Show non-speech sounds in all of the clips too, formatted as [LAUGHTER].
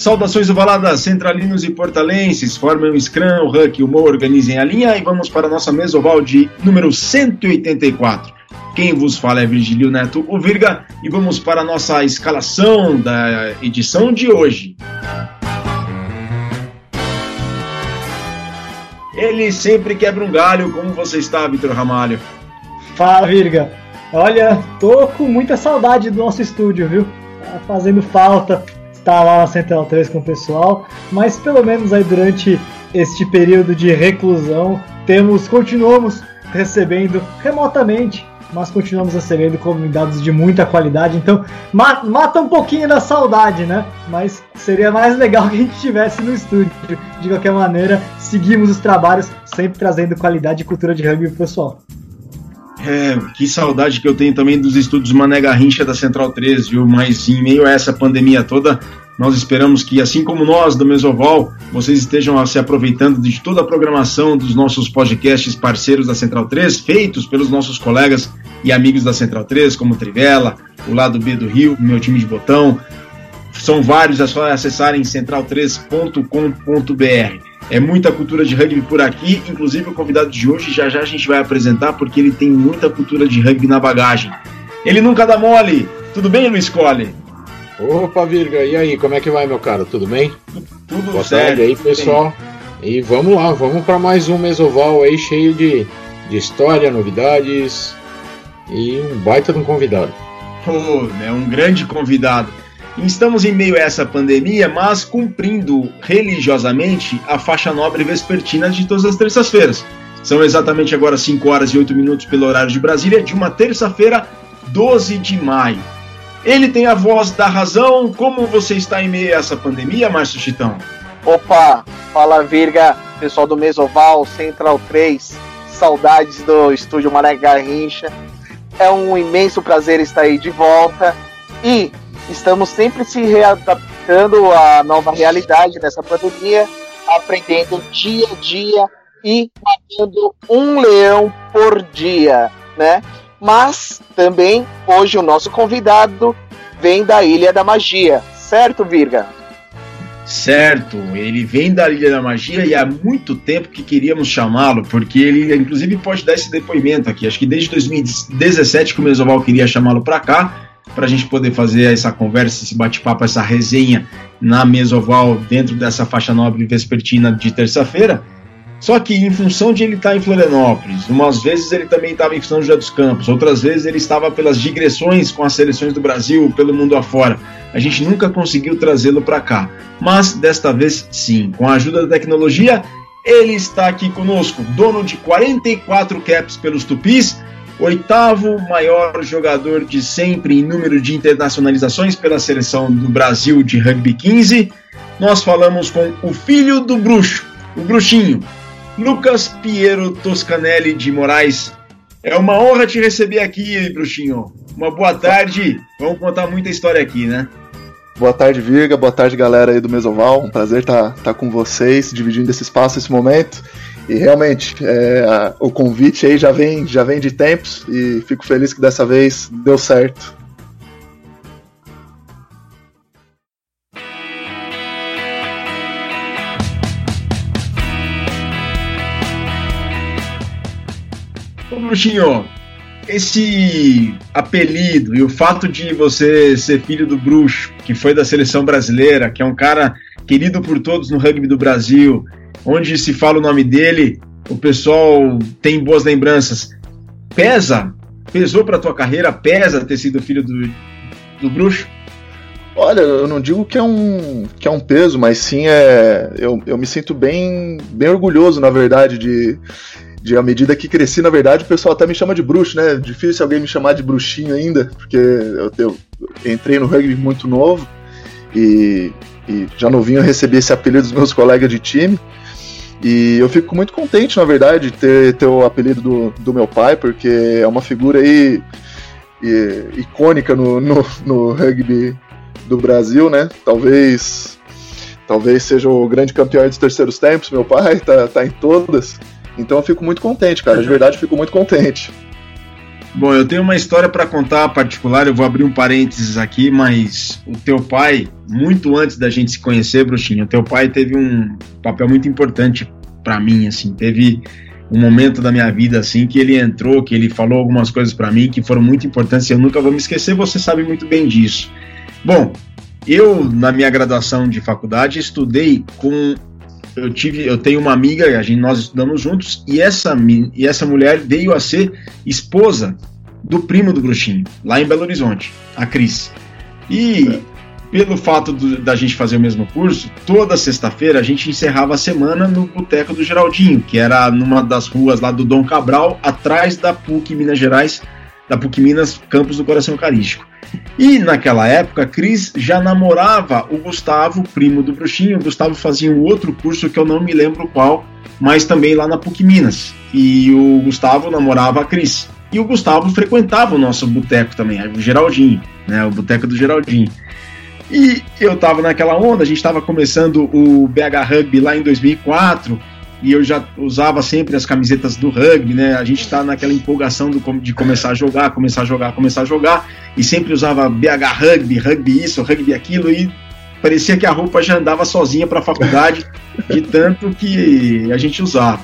Saudações ovaladas, centralinos e portalenses, formem o Scrum, o Huck e o Mo, organizem a linha e vamos para a nossa mesa oval de número 184. Quem vos fala é Virgílio Neto, o Virga, e vamos para a nossa escalação da edição de hoje. Ele sempre quebra um galho, como você está, Vitor Ramalho? Fala, Virga. Olha, tô com muita saudade do nosso estúdio, viu? Tá fazendo falta estar lá na Central 3 com o pessoal, mas pelo menos aí durante este período de reclusão, temos, continuamos recebendo remotamente, mas continuamos recebendo convidados de muita qualidade, então mata um pouquinho da saudade, né? Mas seria mais legal que a gente estivesse no estúdio. De qualquer maneira, seguimos os trabalhos, sempre trazendo qualidade e cultura de rugby pro pessoal. É, que saudade que eu tenho também dos estudos Mané Garrincha da Central 3, viu? Mas em meio a essa pandemia toda, nós esperamos que, assim como nós do Mesoval, vocês estejam se aproveitando de toda a programação dos nossos podcasts parceiros da Central 3, feitos pelos nossos colegas e amigos da Central 3, como Trivela, o Lado B do Rio, meu time de botão. São vários, é só acessarem central3.com.br. É muita cultura de rugby por aqui, inclusive o convidado de hoje já já a gente vai apresentar porque ele tem muita cultura de rugby na bagagem. Ele nunca dá mole. Tudo bem, Luiz Cole? Opa, Virga, e aí, como é que vai, meu cara? Tudo bem? Tudo Boa certo. tarde aí, pessoal. Bem. E vamos lá, vamos para mais um Mesoval aí cheio de, de história, novidades e um baita de um convidado. Oh, é um grande convidado. Estamos em meio a essa pandemia, mas cumprindo religiosamente a faixa nobre vespertina de todas as terças-feiras. São exatamente agora 5 horas e 8 minutos pelo horário de Brasília, de uma terça-feira, 12 de maio. Ele tem a voz da razão. Como você está em meio a essa pandemia, Márcio Chitão? Opa, fala Virga, pessoal do Mesoval, Central 3, saudades do estúdio Mané Garrincha. É um imenso prazer estar aí de volta. E estamos sempre se readaptando à nova realidade dessa pandemia, aprendendo dia a dia e matando um leão por dia, né? Mas também hoje o nosso convidado vem da Ilha da Magia, certo, Virga? Certo, ele vem da Ilha da Magia e há muito tempo que queríamos chamá-lo, porque ele inclusive pode dar esse depoimento aqui. Acho que desde 2017 que o Mesoval queria chamá-lo para cá, para a gente poder fazer essa conversa, esse bate-papo, essa resenha na mesa oval dentro dessa faixa nobre vespertina de terça-feira. Só que em função de ele estar tá em Florianópolis, umas vezes ele também estava em São José dos Campos, outras vezes ele estava pelas digressões com as seleções do Brasil, pelo mundo afora. A gente nunca conseguiu trazê-lo para cá. Mas desta vez sim, com a ajuda da tecnologia, ele está aqui conosco, dono de 44 caps pelos Tupis, oitavo maior jogador de sempre em número de internacionalizações pela seleção do Brasil de rugby 15. Nós falamos com o filho do bruxo, o bruxinho, Lucas Piero Toscanelli de Moraes. É uma honra te receber aqui, bruxinho. Uma boa tarde. Vamos contar muita história aqui, né? Boa tarde, Virga. Boa tarde, galera aí do Mesoval. Um prazer estar tá, tá com vocês, dividindo esse espaço, esse momento. E realmente, é, a, o convite aí já vem, já vem de tempos e fico feliz que dessa vez deu certo. Ô, Bruxinho, esse apelido e o fato de você ser filho do bruxo, que foi da seleção brasileira, que é um cara querido por todos no rugby do Brasil, onde se fala o nome dele, o pessoal tem boas lembranças. Pesa? Pesou para tua carreira? Pesa ter sido filho do, do bruxo? Olha, eu não digo que é um, que é um peso, mas sim é. Eu, eu me sinto bem, bem orgulhoso, na verdade, de, de à medida que cresci, na verdade, o pessoal até me chama de bruxo, né? Difícil alguém me chamar de bruxinho ainda, porque eu, eu entrei no rugby muito novo e, e já novinho eu recebi esse apelido dos meus colegas de time. E eu fico muito contente, na verdade, de ter, ter o apelido do, do meu pai, porque é uma figura aí e, icônica no, no, no, rugby do Brasil, né? Talvez talvez seja o grande campeão dos terceiros tempos, meu pai tá, tá em todas. Então eu fico muito contente, cara. De verdade, fico muito contente. Bom, eu tenho uma história para contar particular, eu vou abrir um parênteses aqui, mas o teu pai, muito antes da gente se conhecer, Bruxinho, o teu pai teve um papel muito importante para mim, assim, teve um momento da minha vida assim que ele entrou, que ele falou algumas coisas para mim que foram muito importantes, e eu nunca vou me esquecer, você sabe muito bem disso. Bom, eu na minha graduação de faculdade estudei com eu tive, eu tenho uma amiga, a gente, nós estudamos juntos, e essa, e essa mulher veio a ser esposa do primo do Bruxinho, lá em Belo Horizonte, a Cris. E pelo fato do, da gente fazer o mesmo curso, toda sexta-feira a gente encerrava a semana no Boteco do Geraldinho, que era numa das ruas lá do Dom Cabral, atrás da PUC Minas Gerais, da PUC Minas, campus do Coração Eucarístico. E naquela época, Cris já namorava o Gustavo, primo do Bruxinho. O Gustavo fazia um outro curso que eu não me lembro qual, mas também lá na PUC Minas. E o Gustavo namorava a Cris. E o Gustavo frequentava o nosso boteco também, o Geraldinho, né? O boteco do Geraldinho. E eu tava naquela onda, a gente estava começando o BH Rugby lá em 2004 e eu já usava sempre as camisetas do rugby, né? A gente está naquela empolgação do, de começar a jogar, começar a jogar, começar a jogar, e sempre usava BH Rugby, rugby isso, rugby aquilo, e parecia que a roupa já andava sozinha para a faculdade, de tanto que a gente usava.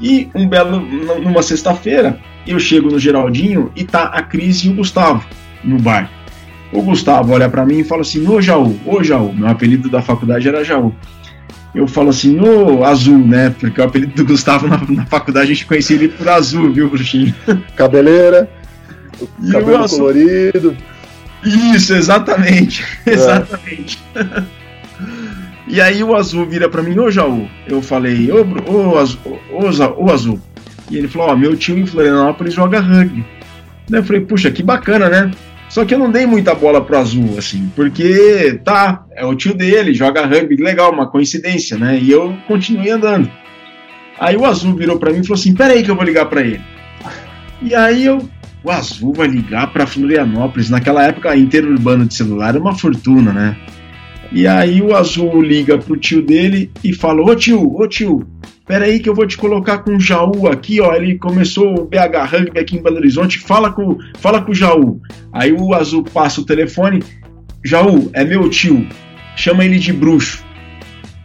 E um belo, numa sexta-feira, eu chego no Geraldinho e tá a Cris e o Gustavo no bar. O Gustavo olha para mim e fala assim: Ô Jaú, ô Jaú, meu apelido da faculdade era Jaú eu falo assim, ô Azul, né? Porque o apelido do Gustavo na, na faculdade a gente conhecia ele por Azul, viu, Bruxinho? Cabeleira, cabelo colorido. Isso, exatamente. [LAUGHS] É. Exatamente. e aí o Azul vira para mim, ô Jaú. Eu falei, ô, ô, Azul, ô, ô Azul. E ele falou, ó, meu tio em Florianópolis joga rugby. Daí eu falei, puxa, que bacana, né? Só que eu não dei muita bola pro Azul, assim, porque tá, é o tio dele, joga rugby, legal, uma coincidência, né? E eu continuei andando. Aí o Azul virou para mim e falou assim: peraí que eu vou ligar para ele. E aí eu, o Azul vai ligar para Florianópolis. Naquela época, interurbano de celular era uma fortuna, né? E aí o Azul liga pro tio dele e fala: Ô tio, ô tio, Pera aí que eu vou te colocar com o Jaú aqui, ó. Ele começou o BH Rugby aqui em Belo Horizonte. Fala com, fala com o Jaú. Aí o Azul passa o telefone. Jaú, é meu tio. Chama ele de bruxo.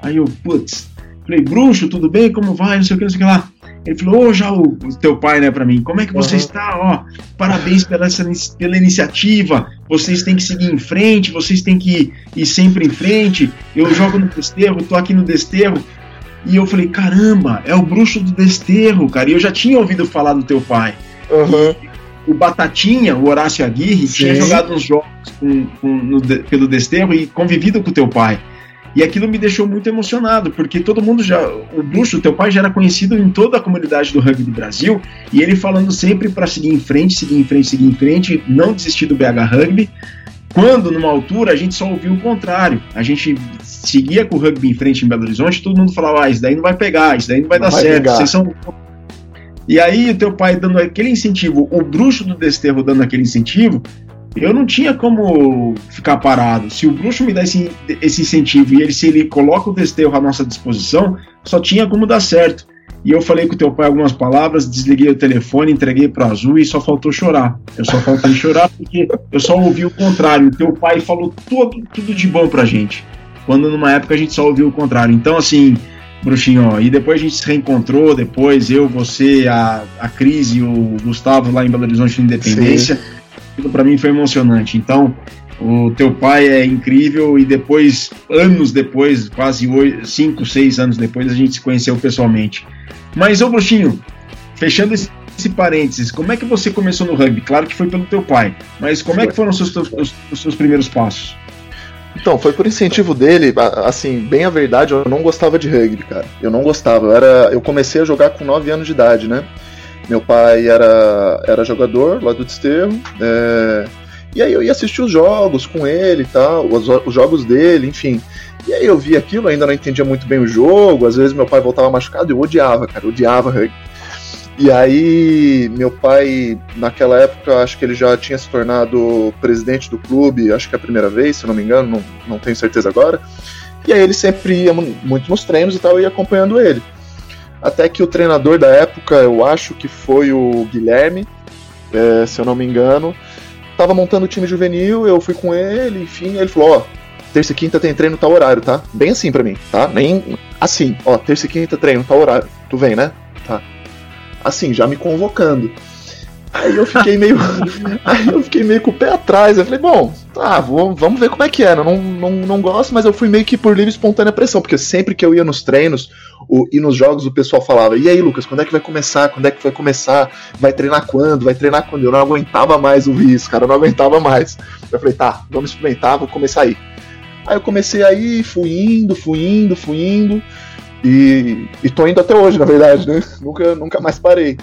Aí eu, putz. Falei, bruxo, tudo bem? Como vai? Não sei o que, não sei o que lá. Ele falou, ô Jaú, teu pai, né, pra mim, como é que você uhum. está? Ó, parabéns pela, essa, pela iniciativa, vocês têm que seguir em frente, vocês têm que ir, ir sempre em frente. Eu jogo no desterro, tô aqui no desterro, e eu falei, caramba, é o bruxo do desterro, cara. E eu já tinha ouvido falar do teu pai. Uhum. O Batatinha, o Horácio Aguirre, Sim. tinha jogado uns jogos com, com, no, pelo desterro e convivido com o teu pai. E aquilo me deixou muito emocionado, porque todo mundo já. O bruxo, teu pai já era conhecido em toda a comunidade do rugby do Brasil, e ele falando sempre para seguir em frente, seguir em frente, seguir em frente, não desistir do BH Rugby. Quando, numa altura, a gente só ouviu o contrário. A gente seguia com o rugby em frente em Belo Horizonte, todo mundo falava, ah, isso daí não vai pegar, isso daí não vai não dar vai certo, pegar. vocês são... E aí o teu pai dando aquele incentivo, o bruxo do desterro dando aquele incentivo, eu não tinha como ficar parado. Se o bruxo me dá esse, esse incentivo e ele, se ele coloca o desterro à nossa disposição, só tinha como dar certo. E eu falei com teu pai algumas palavras, desliguei o telefone, entreguei para Azul e só faltou chorar. Eu só faltei chorar porque eu só ouvi o contrário. O teu pai falou tudo, tudo de bom pra gente. Quando numa época a gente só ouviu o contrário. Então, assim, Bruxinho, ó, e depois a gente se reencontrou, depois eu, você, a, a Cris e o Gustavo lá em Belo Horizonte Independência. Sim. Aquilo pra mim foi emocionante. Então, o teu pai é incrível e depois, anos depois, quase oito, cinco, seis anos depois, a gente se conheceu pessoalmente. Mas, ô Bruxinho, fechando esse, esse parênteses, como é que você começou no rugby? Claro que foi pelo teu pai, mas como é que foram os seus, os, os seus primeiros passos? Então, foi por incentivo dele, assim, bem a verdade, eu não gostava de rugby, cara. Eu não gostava. Eu, era, eu comecei a jogar com 9 anos de idade, né? Meu pai era, era jogador lá do Desterro. É, e aí eu ia assistir os jogos com ele e tal, os, os jogos dele, enfim. E aí eu vi aquilo, ainda não entendia muito bem o jogo, às vezes meu pai voltava machucado, eu odiava, cara, odiava rugby. E aí, meu pai, naquela época, acho que ele já tinha se tornado presidente do clube, acho que é a primeira vez, se não me engano, não, não tenho certeza agora. E aí ele sempre ia muito nos treinos e tal, ia acompanhando ele. Até que o treinador da época, eu acho que foi o Guilherme, é, se eu não me engano. Tava montando o time juvenil, eu fui com ele, enfim, ele falou, ó, terça e quinta tem treino tal horário, tá? Bem assim pra mim, tá? Nem assim, ó, terça e quinta treino tal horário. Tu vem, né? Tá. Assim, já me convocando. Aí eu fiquei meio. [LAUGHS] aí eu fiquei meio com o pé atrás. Eu falei, bom, tá, vou, vamos ver como é que é. Não, não, não gosto, mas eu fui meio que por livre e espontânea pressão, porque sempre que eu ia nos treinos o, e nos jogos, o pessoal falava: E aí, Lucas, quando é que vai começar? Quando é que vai começar? Vai treinar quando? Vai treinar quando? Eu não aguentava mais ouvir isso, cara, eu não aguentava mais. Eu falei, tá, vamos experimentar, vou começar aí. Aí eu comecei aí, fui indo, fui indo, fui indo. E, e tô indo até hoje, na verdade, né? [LAUGHS] Nunca, nunca mais parei.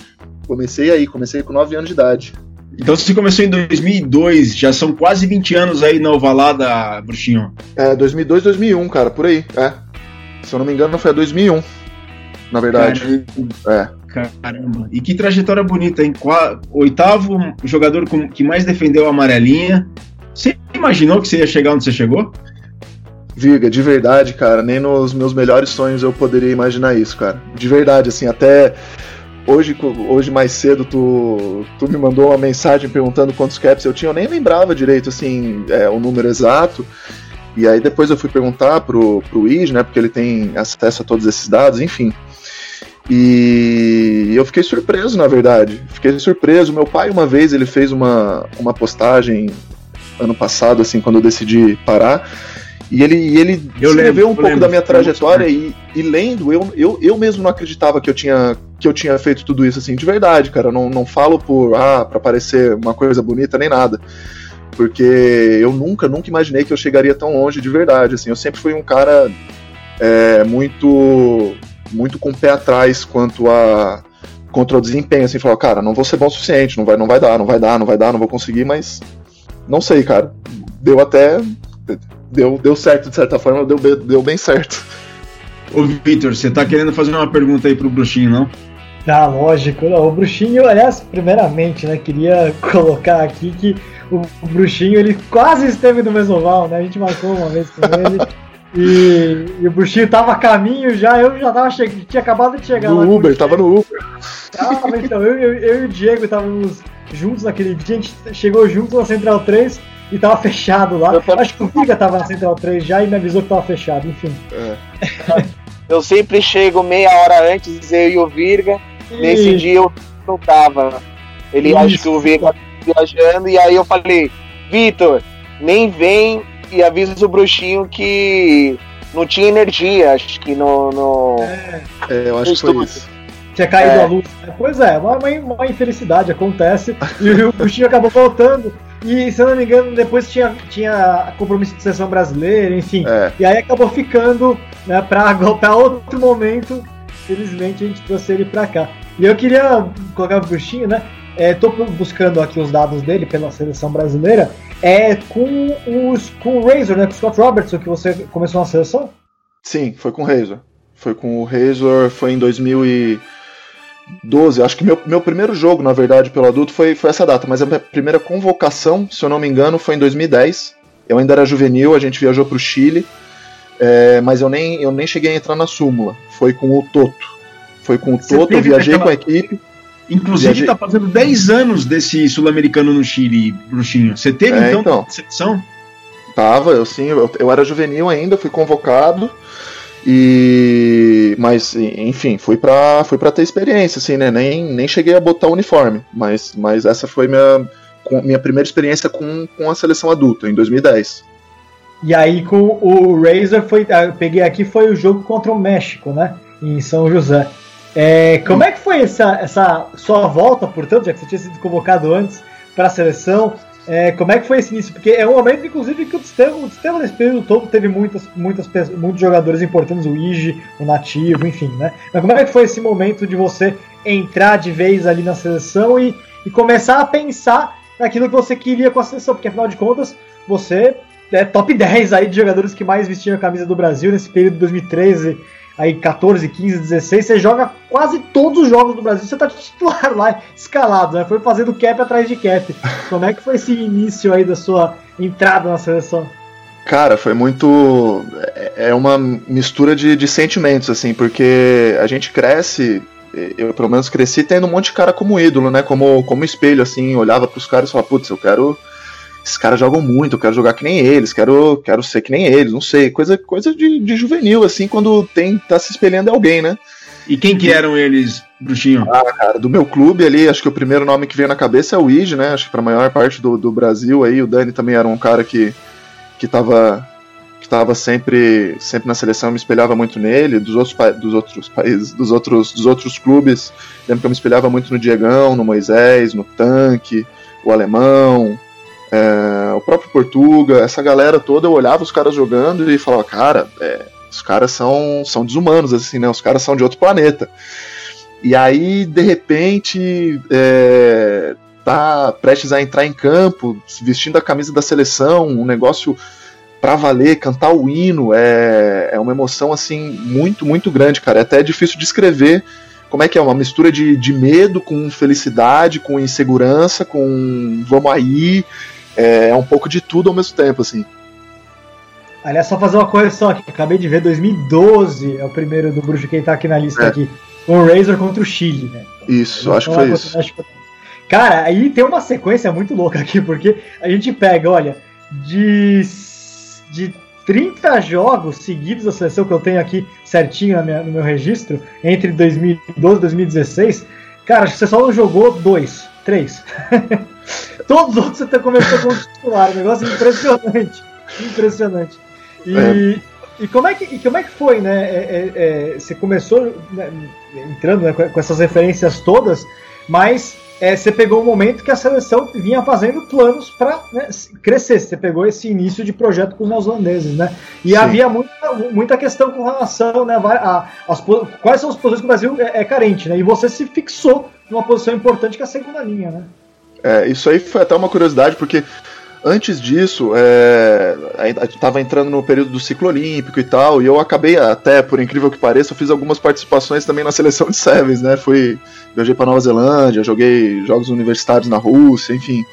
Comecei aí, comecei com 9 anos de idade. Então você começou em 2002, já são quase 20 anos aí na Ovalada, Bruxinho. É, 2002, 2001, cara, por aí, é. Se eu não me engano, foi a 2001, na verdade. Caramba. É. Caramba. E que trajetória bonita, hein? Oitavo jogador que mais defendeu a amarelinha. Você imaginou que você ia chegar onde você chegou? Viga, de verdade, cara, nem nos meus melhores sonhos eu poderia imaginar isso, cara. De verdade, assim, até Hoje, hoje mais cedo tu, tu me mandou uma mensagem perguntando quantos caps eu tinha, eu nem lembrava direito assim é, o número exato. E aí depois eu fui perguntar pro, pro Ige, né, porque ele tem acesso a todos esses dados, enfim. E eu fiquei surpreso, na verdade. Fiquei surpreso. Meu pai, uma vez, ele fez uma, uma postagem ano passado, assim, quando eu decidi parar. E ele, e ele eu escreveu lembro, um pouco lembro, da minha trajetória e, e, lendo, eu, eu, eu mesmo não acreditava que eu tinha que eu tinha feito tudo isso assim, de verdade, cara. Não, não falo por ah, para parecer uma coisa bonita nem nada. Porque eu nunca, nunca imaginei que eu chegaria tão longe de verdade. Assim, eu sempre fui um cara é, muito muito com o pé atrás quanto a contra o desempenho, assim, falar, cara, não vou ser bom o suficiente, não vai, não vai dar, não vai dar, não vai dar, não vou conseguir, mas não sei, cara. Deu até deu, deu certo de certa forma, deu, deu bem certo. Ô Victor, você tá querendo fazer uma pergunta aí pro Bruxinho, não? Tá, lógico. Não, o Bruxinho, aliás, primeiramente, né, queria [LAUGHS] colocar aqui que o, o Bruxinho, ele quase esteve no Mesoval, né? A gente marcou uma vez com ele. E, e, o Bruxinho tava a caminho já, eu já tava chegando, tinha acabado de chegar no lá. Uber, tava no Uber. Ah, então, eu, eu, eu, e o Diego estávamos juntos naquele dia, a gente chegou juntos na Central 3 e tava fechado lá. Eu Acho que o Viga tava na Central 3 já e me avisou que tava fechado, enfim. É. [LAUGHS] eu sempre chego meia hora antes, eu e o Virga. E... Nesse dia eu não tava. Ele acha que o Virga tava viajando, e aí eu falei, Vitor, nem vem e avisa o bruxinho que não tinha energia, acho que no. no é, é eu acho que foi isso. Tinha caído é. a luz. Pois é, uma, uma infelicidade acontece e o bruxinho acabou voltando. E, se eu não me engano, depois tinha, tinha compromisso de seleção brasileira, enfim. É. E aí acabou ficando né, para outro momento. Felizmente a gente trouxe ele para cá. E eu queria colocar o bruxinho, né? É, tô buscando aqui os dados dele pela seleção brasileira. É com, os, com o Razor, né? Com o Scott Robertson que você começou na seleção? Sim, foi com o Razor. Foi com o Razor, foi em 2000 e... 12, acho que meu, meu primeiro jogo, na verdade, pelo adulto foi, foi essa data, mas a minha primeira convocação, se eu não me engano, foi em 2010. Eu ainda era juvenil, a gente viajou para o Chile, é, mas eu nem, eu nem cheguei a entrar na súmula. Foi com o Toto. Foi com o Você Toto, eu viajei aquela... com a equipe. Inclusive, viajei... tá fazendo 10 anos desse sul-americano no Chile, Bruxinho. Você teve, é, então, então seleção? Tava, eu sim, eu, eu era juvenil ainda, fui convocado. E mas enfim, fui para fui para ter experiência assim, né? Nem, nem cheguei a botar o uniforme, mas mas essa foi minha minha primeira experiência com, com a seleção adulta em 2010. E aí com o Razor foi, ah, peguei aqui foi o jogo contra o México, né? Em São José. É, como é que foi essa, essa sua volta, portanto, já que você tinha sido convocado antes para a seleção? É, como é que foi esse início? Porque é um momento, inclusive, que o sistema, o sistema nesse período todo teve muitas, muitas, muitos jogadores importantes, o Ige, o Nativo, enfim, né? Mas como é que foi esse momento de você entrar de vez ali na seleção e, e começar a pensar naquilo que você queria com a seleção? Porque afinal de contas, você é top 10 aí de jogadores que mais vestiam a camisa do Brasil nesse período de 2013 aí 14, 15, 16, você joga quase todos os jogos do Brasil, você tá titular lá, escalado, né? Foi fazendo cap atrás de cap. Como é que foi esse início aí da sua entrada na seleção? Cara, foi muito. É, é uma mistura de, de sentimentos, assim, porque a gente cresce eu pelo menos cresci tendo um monte de cara como ídolo, né? Como, como espelho, assim, olhava pros caras e falava, putz, eu quero. Esses caras jogam muito, eu quero jogar que nem eles, quero, quero ser que nem eles, não sei. Coisa, coisa de, de juvenil, assim, quando tem, tá se espelhando em alguém, né? E quem que eram eles, Bruxinho? Ah, cara, do meu clube ali, acho que o primeiro nome que veio na cabeça é o Ige, né? Acho que pra maior parte do, do Brasil aí, o Dani também era um cara que, que tava que estava sempre sempre na seleção, eu me espelhava muito nele, dos outros, dos outros países, dos outros, dos outros clubes, lembro que eu me espelhava muito no Diegão, no Moisés, no Tanque, o Alemão, é, o próprio Portuga, essa galera toda, eu olhava os caras jogando e falava, cara, é, os caras são, são desumanos, assim, né, os caras são de outro planeta. E aí, de repente, é, tá prestes a entrar em campo, vestindo a camisa da seleção, um negócio para valer, cantar o hino, é, é uma emoção assim muito, muito grande, cara. É até difícil descrever como é que é, uma mistura de, de medo com felicidade, com insegurança, com vamos aí, é, é um pouco de tudo ao mesmo tempo, assim. Aliás, só fazer uma correção aqui, acabei de ver 2012 é o primeiro do Bruxo que tá aqui na lista é. aqui, com o Razor contra o Chile, né? Isso, então, acho que foi isso. Cara, aí tem uma sequência muito louca aqui, porque a gente pega, olha, de de 30 jogos seguidos da seleção que eu tenho aqui certinho minha, no meu registro, entre 2012 e 2016, cara, acho que você só não jogou dois, três. [LAUGHS] Todos os outros você começou como titular, um negócio impressionante. Impressionante. E, é. e, como, é que, e como é que foi, né? É, é, é você começou né, entrando né, com essas referências todas, mas é, você pegou um momento que a seleção vinha fazendo planos para né, crescer. Você pegou esse início de projeto com os neozelandeses, né? E Sim. havia muita, muita questão com relação, né? A, as, quais são as posições que o Brasil é, é, carente, né? E você se fixou numa posição importante que é a segunda linha, né? É, isso aí foi até uma curiosidade, porque antes disso, é, estava entrando no período do ciclo olímpico e tal, e eu acabei, até por incrível que pareça, eu fiz algumas participações também na seleção de Sevens, né? Fui, viajei para Nova Zelândia, joguei jogos universitários na Rússia, enfim.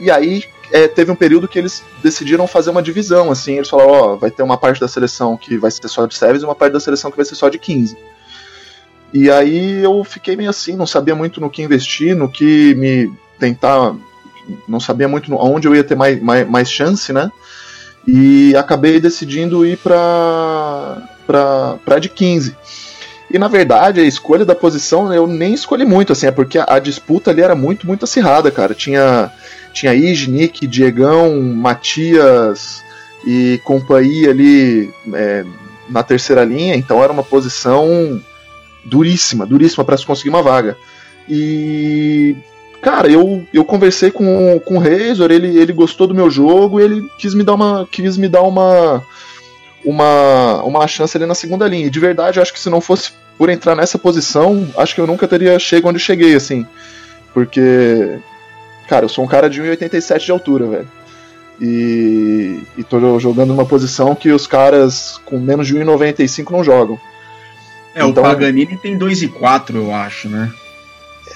E aí é, teve um período que eles decidiram fazer uma divisão, assim, eles falaram, ó, oh, vai ter uma parte da seleção que vai ser só de Sevens e uma parte da seleção que vai ser só de 15. E aí eu fiquei meio assim, não sabia muito no que investir, no que me tentar não sabia muito onde eu ia ter mais, mais, mais chance, né? E acabei decidindo ir para para de 15. E na verdade, a escolha da posição eu nem escolhi muito, assim, é porque a, a disputa ali era muito, muito acirrada, cara. Tinha, tinha Ige, Nick, Diegão, Matias e companhia ali é, na terceira linha, então era uma posição duríssima, duríssima para se conseguir uma vaga. E Cara, eu, eu conversei com, com o Razor, ele, ele gostou do meu jogo e ele quis me dar uma. quis me dar uma. uma, uma chance ali na segunda linha. E de verdade, eu acho que se não fosse por entrar nessa posição, acho que eu nunca teria chegado onde cheguei, assim. Porque. Cara, eu sou um cara de 1,87 de altura, velho. E, e tô jogando numa posição que os caras com menos de 1,95 não jogam. É, então, o Paganini tem 2,4, eu acho, né?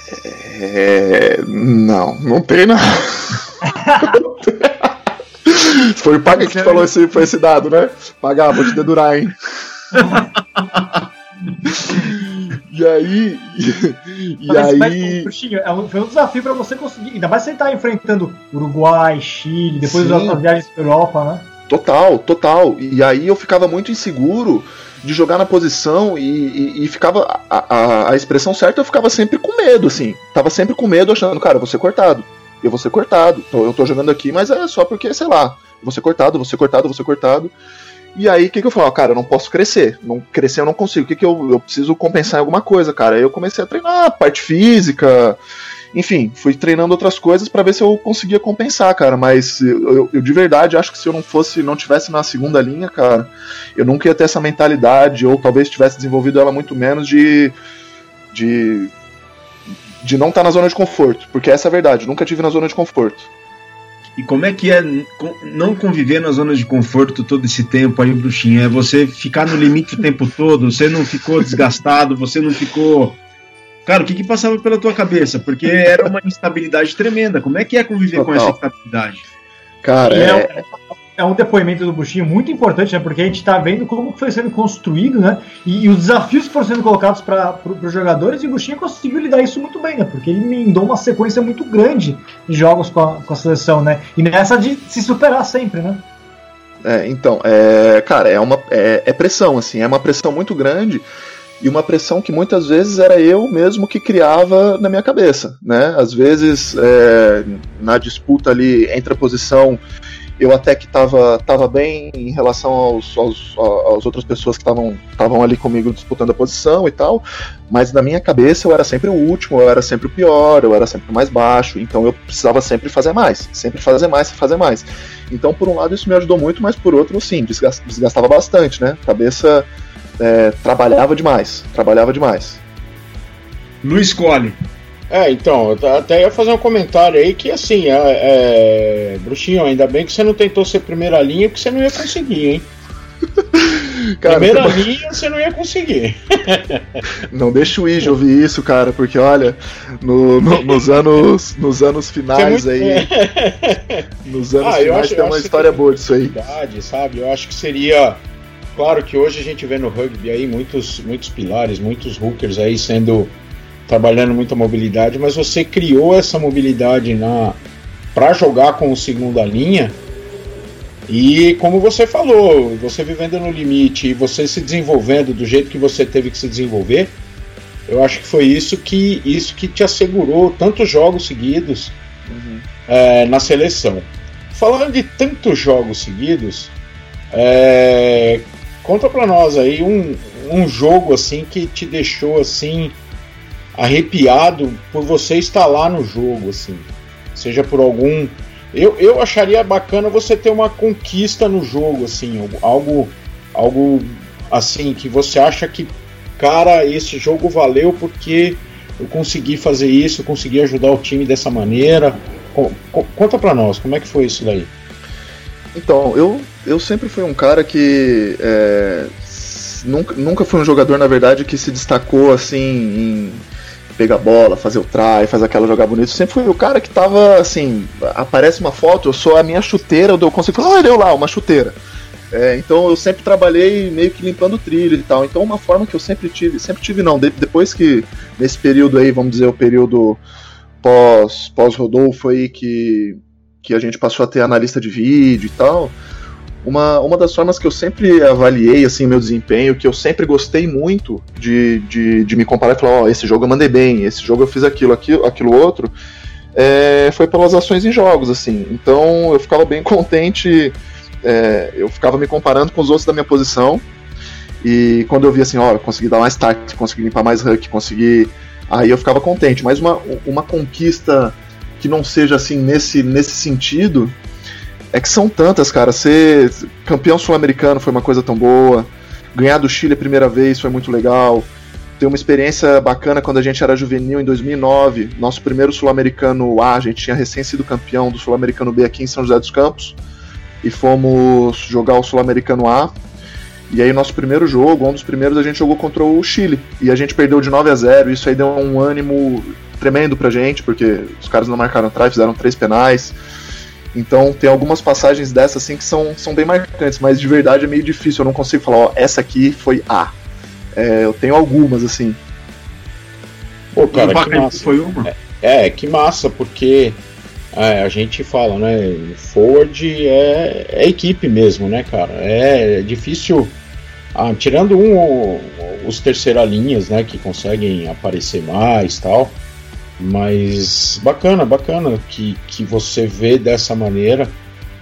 É... Não, não tem não. [LAUGHS] Foi o Paga que falou esse, foi esse dado, né? Pagar, vou te dedurar, hein? [LAUGHS] e aí. E, mas, aí. Mas, é foi um desafio para você conseguir. Ainda mais você estar tá enfrentando Uruguai, Chile, depois das viagens para Europa, né? Total, total. E aí eu ficava muito inseguro de jogar na posição e, e, e ficava. A, a, a, expressão certa eu ficava sempre com medo, assim. Tava sempre com medo, achando, cara, eu vou ser cortado. Eu vou ser cortado. Eu tô jogando aqui, mas é só porque, sei lá, vou ser cortado, vou ser cortado, vou ser cortado. E aí, o que, que eu falo? Cara, eu não posso crescer. Não crescer eu não consigo. O que, que eu, eu preciso compensar em alguma coisa, cara? Aí eu comecei a treinar parte física, enfim, fui treinando outras coisas para ver se eu conseguia compensar, cara. Mas eu, eu, de verdade acho que se eu não fosse, não tivesse na segunda linha, cara, eu nunca ia ter essa mentalidade, ou talvez tivesse desenvolvido ela muito menos de. de. de não estar tá na zona de conforto. Porque essa é a verdade, nunca tive na zona de conforto. E como é que é não conviver na zona de conforto todo esse tempo aí, bruxinha? É você ficar no limite o tempo todo? Você não ficou desgastado? Você não ficou Cara, o que, que passava pela tua cabeça? Porque era uma instabilidade tremenda. Como é que é conviver Total. com essa instabilidade? Cara, é... é um depoimento do Buxinho muito importante, né? Porque a gente está vendo como foi sendo construído, né? E, e os desafios que foram sendo colocados para os jogadores, e o Buxinho conseguiu lidar isso muito bem, né? Porque ele emendou uma sequência muito grande de jogos com a, com a seleção, né? E nessa de se superar sempre, né? É, então, é, cara, é uma é, é pressão, assim, é uma pressão muito grande e uma pressão que muitas vezes era eu mesmo que criava na minha cabeça, né? Às vezes, é, na disputa ali entre a posição eu até que estava tava bem em relação aos, aos, às outras pessoas que estavam ali comigo disputando a posição e tal, mas na minha cabeça eu era sempre o último, eu era sempre o pior, eu era sempre o mais baixo, então eu precisava sempre fazer mais, sempre fazer mais fazer mais. Então, por um lado, isso me ajudou muito, mas por outro, sim, desgastava bastante, né? Cabeça é, trabalhava demais, trabalhava demais. Luiz Cole. É, então, eu até ia fazer um comentário aí que assim, é, é, Bruxinho, ainda bem que você não tentou ser primeira linha, porque você não ia conseguir, hein? [LAUGHS] Cara, primeira linha você não ia conseguir. [LAUGHS] não deixa o Ige ouvir isso, cara, porque olha, no, no, nos anos nos anos finais muito... aí. nos anos ah, finais acho, tem uma história boa disso aí. Sabe? Eu acho que seria. Claro que hoje a gente vê no rugby aí muitos, muitos pilares, muitos hookers aí sendo trabalhando muita mobilidade, mas você criou essa mobilidade na para jogar com o segunda linha. E como você falou, você vivendo no limite e você se desenvolvendo do jeito que você teve que se desenvolver, eu acho que foi isso que isso que te assegurou tantos jogos seguidos uhum. é, na seleção. Falando de tantos jogos seguidos, é, conta para nós aí um, um jogo assim que te deixou assim arrepiado por você estar lá no jogo, assim. Seja por algum. Eu, eu acharia bacana você ter uma conquista no jogo, assim, algo, algo assim, que você acha que, cara, esse jogo valeu porque eu consegui fazer isso, eu consegui ajudar o time dessa maneira. Conta pra nós, como é que foi isso daí? Então, eu, eu sempre fui um cara que é, nunca, nunca fui um jogador, na verdade, que se destacou assim em pegar bola, fazer o try, fazer aquela jogar bonito. Sempre fui o cara que tava assim, aparece uma foto, eu sou a minha chuteira, eu consigo falar, olha eu lá, uma chuteira. É, então eu sempre trabalhei meio que limpando trilho e tal. Então uma forma que eu sempre tive, sempre tive não, de, depois que nesse período aí, vamos dizer, o período pós pós Rodolfo aí que que a gente passou a ter analista de vídeo e tal, uma, uma das formas que eu sempre avaliei assim meu desempenho, que eu sempre gostei muito de, de, de me comparar e falar, ó, oh, esse jogo eu mandei bem, esse jogo eu fiz aquilo, aquilo, aquilo outro, é, foi pelas ações em jogos, assim. Então eu ficava bem [LAUGHS] contente, é, eu ficava me comparando com os outros da minha posição, e quando eu via assim, ó, eu consegui dar mais start, consegui limpar mais huck, consegui. Aí eu ficava contente. Mas uma, uma conquista que não seja assim nesse, nesse sentido, é que são tantas, cara. Ser campeão sul-americano foi uma coisa tão boa. Ganhar do Chile a primeira vez foi muito legal. Ter uma experiência bacana quando a gente era juvenil em 2009. Nosso primeiro sul-americano A, a gente tinha recém sido campeão do sul-americano B aqui em São José dos Campos. E fomos jogar o sul-americano A. E aí, nosso primeiro jogo, um dos primeiros, a gente jogou contra o Chile. E a gente perdeu de 9 a 0. Isso aí deu um ânimo tremendo pra gente, porque os caras não marcaram atrás, fizeram três penais. Então tem algumas passagens dessas assim que são, são bem marcantes, mas de verdade é meio difícil, eu não consigo falar, ó, essa aqui foi A. É, eu tenho algumas, assim. Pô, cara, que massa. Foi uma? É, é, que massa, porque é, a gente fala, né? Forward é, é, equipe mesmo, né, cara? É, difícil. Ah, tirando um, os terceira linhas, né, que conseguem aparecer mais tal. Mas bacana, bacana que, que você vê dessa maneira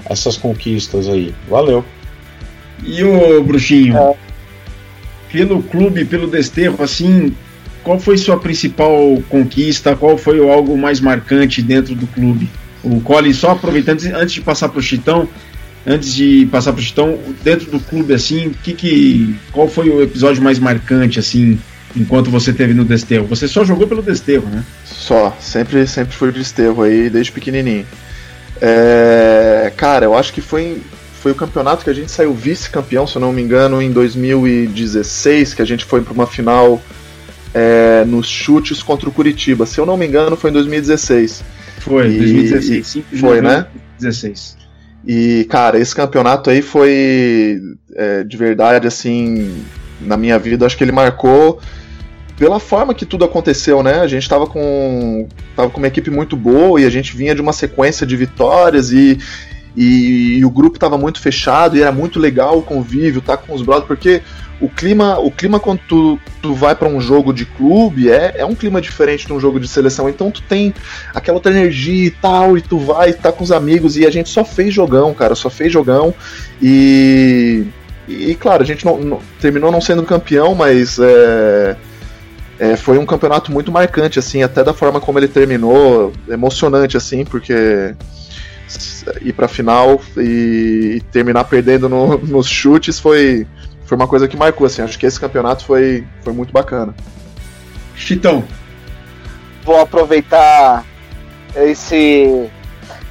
essas conquistas aí. Valeu. E o Bruxinho? É. Pelo clube, pelo desterro, assim, qual foi sua principal conquista? Qual foi o algo mais marcante dentro do clube? O Cole, só aproveitando, antes de passar para o Chitão, antes de passar para o Chitão, dentro do clube, assim, que, que, qual foi o episódio mais marcante, assim, enquanto você teve no Desterro? Você só jogou pelo Desterro, né? Só, sempre, sempre fui o Desterro aí, desde pequenininho. É, cara, eu acho que foi, foi o campeonato que a gente saiu vice-campeão, se eu não me engano, em 2016, que a gente foi para uma final é, nos chutes contra o Curitiba. Se eu não me engano, foi em 2016. Foi, e, 2016. foi, né? 2016. E, cara, esse campeonato aí foi é, de verdade, assim, na minha vida, acho que ele marcou pela forma que tudo aconteceu, né? A gente tava com, tava com uma equipe muito boa e a gente vinha de uma sequência de vitórias e, e, e o grupo tava muito fechado e era muito legal o convívio, tá com os brothers, porque o clima, o clima quando tu, tu vai para um jogo de clube é, é um clima diferente de um jogo de seleção. Então tu tem aquela outra energia e tal, e tu vai e tá com os amigos, e a gente só fez jogão, cara, só fez jogão. E, e claro, a gente não, não terminou não sendo campeão, mas é, é, foi um campeonato muito marcante, assim, até da forma como ele terminou, emocionante, assim, porque ir pra final e terminar perdendo no, [LAUGHS] nos chutes foi foi uma coisa que marcou, assim. Acho que esse campeonato foi, foi muito bacana. Chitão. Vou aproveitar esse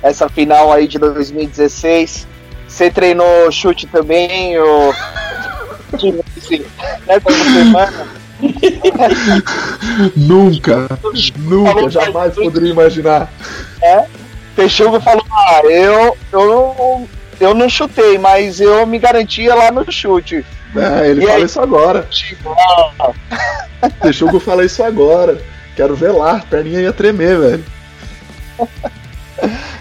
essa final aí de 2016. Você treinou chute também, ou [LAUGHS] nessa semana? [LAUGHS] nunca, nunca, jamais poderia imaginar. É, Texugo falou, ah, eu, eu, eu não chutei, mas eu me garantia lá no chute. É, ele e fala aí? isso agora. Deixou eu falar isso agora. Quero ver lá, a perninha ia tremer, velho. [LAUGHS]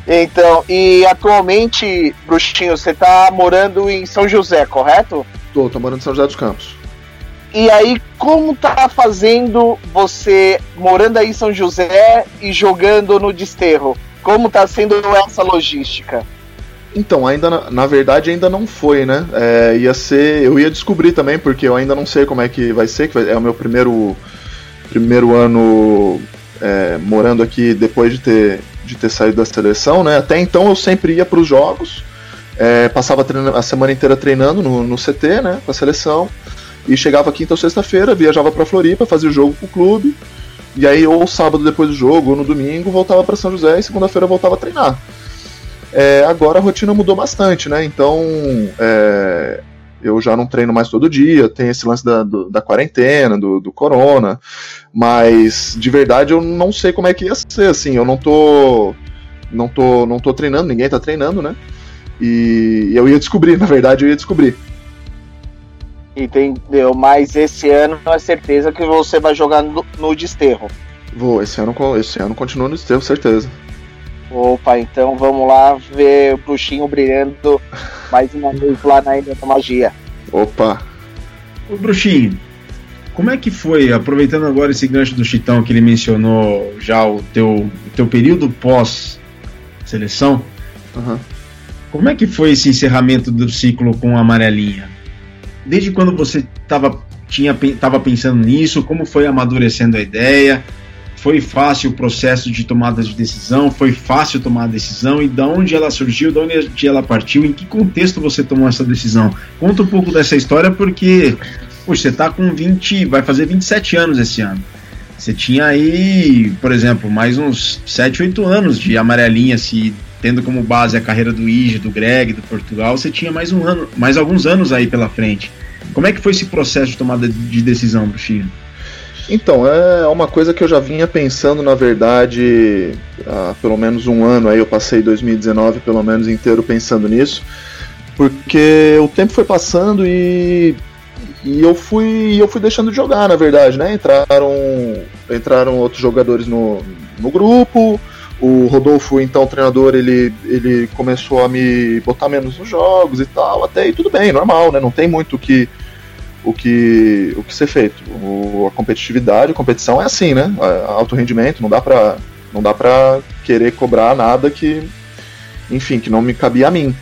Então, e atualmente, Bruxinho, você tá morando em São José, correto? Tô, tô morando em São José dos Campos. E aí, como tá fazendo você morando aí em São José e jogando no Desterro? Como tá sendo essa logística? Então, ainda na, verdade ainda não foi, né? É, ia ser, eu ia descobrir também porque eu ainda não sei como é que vai ser, que é o meu primeiro primeiro ano é, morando aqui depois de ter de ter saído da seleção, né? Até então eu sempre ia para os jogos, é, passava a semana inteira treinando no, no CT, né? Com a seleção e chegava quinta ou sexta-feira, viajava para Floripa, fazia o jogo com o clube e aí ou sábado depois do jogo ou no domingo voltava para São José e segunda-feira voltava a treinar. É, agora a rotina mudou bastante, né? Então é, eu já não treino mais todo dia, tem esse lance da, do, da quarentena, do, do, corona, mas de verdade eu não sei como é que ia ser, assim, eu não tô. Não tô, não tô treinando, ninguém tá treinando, né? E eu ia descobrir, [LAUGHS] na verdade, eu ia descobrir. Entendeu? Mas esse ano é certeza que você vai jogar no, no desterro. Vou, esse ano, esse ano continua no desterro, certeza. Opa, então vamos lá ver o bruxinho brilhando [LAUGHS] mais uma vez lá na Ilha da Magia. Opa! Ô bruxinho, como é que foi, aproveitando agora esse gancho do Chitão que ele mencionou já o teu, o teu período pós-seleção, uhum. como é que foi esse encerramento do ciclo com a amarelinha? Desde quando você estava tinha, tava pensando nisso, como foi amadurecendo a ideia? Foi fácil o processo de tomada de decisão? Foi fácil tomar a decisão? E de onde ela surgiu? De onde ela partiu? Em que contexto você tomou essa decisão? Conta um pouco dessa história, porque poxa, você está com 20, vai fazer 27 anos esse ano. Você tinha aí, por exemplo, mais uns 7, 8 anos de amarelinha, se tendo como base a carreira do Ige, do Greg, do Portugal, você tinha mais um ano, mais alguns anos aí pela frente. Como é que foi esse processo de tomada de decisão, Bruxinho? Então, é uma coisa que eu já vinha pensando, na verdade, há pelo menos um ano aí, eu passei 2019 pelo menos inteiro pensando nisso, porque o tempo foi passando e, e eu fui eu fui deixando de jogar, na verdade, né? Entraram, entraram outros jogadores no, no grupo, o Rodolfo, então, treinador, ele, ele começou a me botar menos nos jogos e tal, até aí tudo bem, normal, né? Não tem muito o que o que, o que ser feito. O, a competitividade, a competição é assim, né? Alto rendimento, não dá pra, não dá pra querer cobrar nada que, enfim, que não me cabia a mim.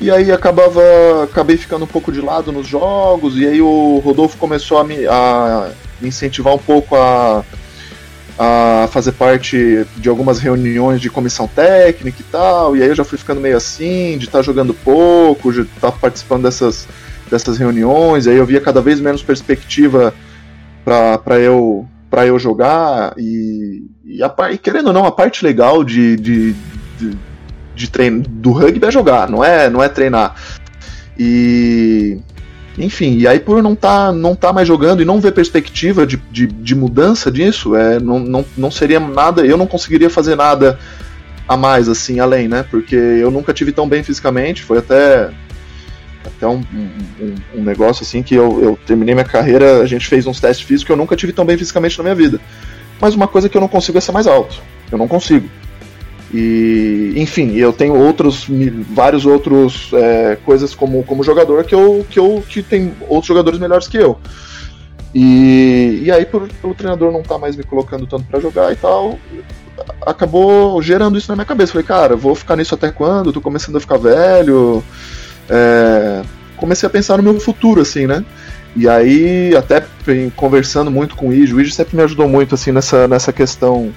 E aí acabava, acabei ficando um pouco de lado nos jogos, e aí o Rodolfo começou a me, a incentivar um pouco a, a fazer parte de algumas reuniões de comissão técnica e tal, e aí eu já fui ficando meio assim, de estar tá jogando pouco, de estar tá participando dessas dessas reuniões, aí eu via cada vez menos perspectiva para eu para eu jogar e, e, a, e, querendo ou não, a parte legal de, de, de, de treino do rugby é jogar, não é, não é treinar. E enfim, e aí por não tá, não tá mais jogando e não ver perspectiva de, de, de mudança disso, é, não, não, não seria nada, eu não conseguiria fazer nada a mais, assim, além, né? Porque eu nunca tive tão bem fisicamente, foi até até um, um, um, negócio assim que eu, eu, terminei minha carreira, a gente fez uns testes físicos eu nunca tive tão bem fisicamente na minha vida. Mas uma coisa que eu não consigo é ser mais alto. Eu não consigo. E, enfim, eu tenho outros, vários outros é, coisas como, como jogador que eu, que eu que tem outros jogadores melhores que eu. E, e aí, por, pelo treinador não estar tá mais me colocando tanto para jogar e tal, acabou gerando isso na minha cabeça. Falei, cara, vou ficar nisso até quando? Tô começando a ficar velho. É, comecei a pensar no meu futuro, assim, né? E aí, até conversando muito com o Ijo, o Ijo sempre me ajudou muito, assim, nessa, nessa questão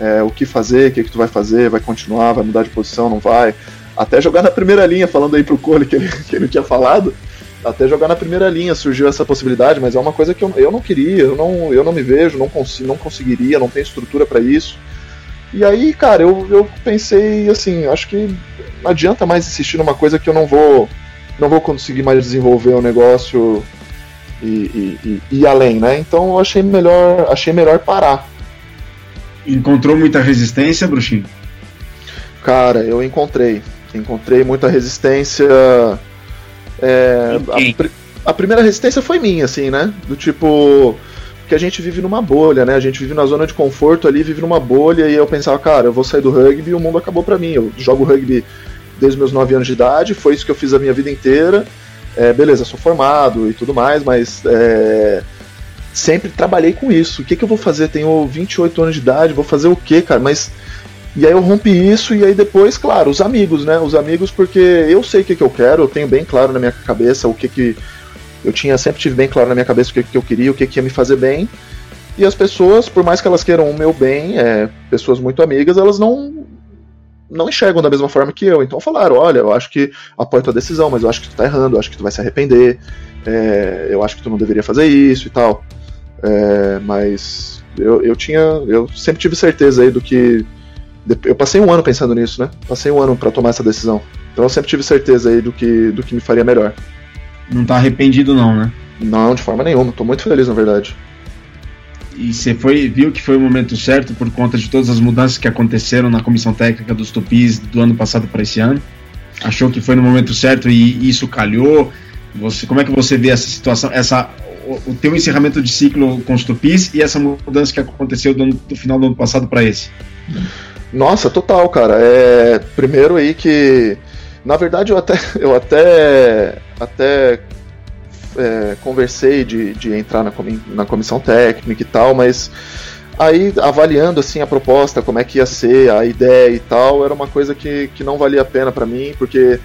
é, o que fazer, o que, que tu vai fazer, vai continuar, vai mudar de posição, não vai. Até jogar na primeira linha, falando aí pro Cole que ele, [LAUGHS] que ele tinha falado, até jogar na primeira linha surgiu essa possibilidade, mas é uma coisa que eu, eu não queria, eu não, eu não me vejo, não, consigo, não conseguiria, não tenho estrutura para isso. E aí, cara, eu, eu pensei assim, acho que não adianta mais insistir numa coisa que eu não vou não vou conseguir mais desenvolver o negócio e, e, e, e além, né? Então eu achei melhor, achei melhor parar. Encontrou muita resistência, Bruxinho? Cara, eu encontrei. Encontrei muita resistência. É, a, a, primeira resistência foi minha, assim, né? Do tipo. Que a gente vive numa bolha, né? A gente vive na zona de conforto ali, vive numa bolha, e eu pensava, cara, eu vou sair do rugby e o mundo acabou pra mim. Eu jogo rugby desde meus 9 anos de idade, foi isso que eu fiz a minha vida inteira. É, beleza, sou formado e tudo mais, mas é, sempre trabalhei com isso. O que, que eu vou fazer? Tenho 28 anos de idade, vou fazer o que, cara? Mas. E aí eu rompi isso, e aí depois, claro, os amigos, né? Os amigos, porque eu sei o que, que eu quero, eu tenho bem claro na minha cabeça o que que. Eu tinha, sempre tive bem claro na minha cabeça o que, que eu queria, o que, que ia me fazer bem. E as pessoas, por mais que elas queiram o meu bem, é, pessoas muito amigas, elas não não enxergam da mesma forma que eu. Então falaram, olha, eu acho que apoio tua decisão, mas eu acho que tu tá errando, eu acho que tu vai se arrepender, é, eu acho que tu não deveria fazer isso e tal. É, mas eu, eu tinha. Eu sempre tive certeza aí do que. Eu passei um ano pensando nisso, né? Passei um ano para tomar essa decisão. Então eu sempre tive certeza aí do que, do que me faria melhor. Não tá arrependido não, né? Não, de forma nenhuma. Tô muito feliz, na verdade. E você foi, viu que foi o momento certo por conta de todas as mudanças que aconteceram na comissão técnica dos Tupis do ano passado para esse ano? Achou que foi no momento certo e isso calhou? Você, como é que você vê essa situação, essa o, teu encerramento de ciclo com os Tupis e essa mudança que aconteceu do, do final do ano passado para esse? Nossa, total, cara. É, primeiro aí que, na verdade, eu até, [LAUGHS] eu até, até é, conversei de, de entrar na, na comissão técnica e tal, mas aí avaliando assim a proposta, como é que ia ser, a ideia e tal, era uma coisa que, que não valia a pena para mim, porque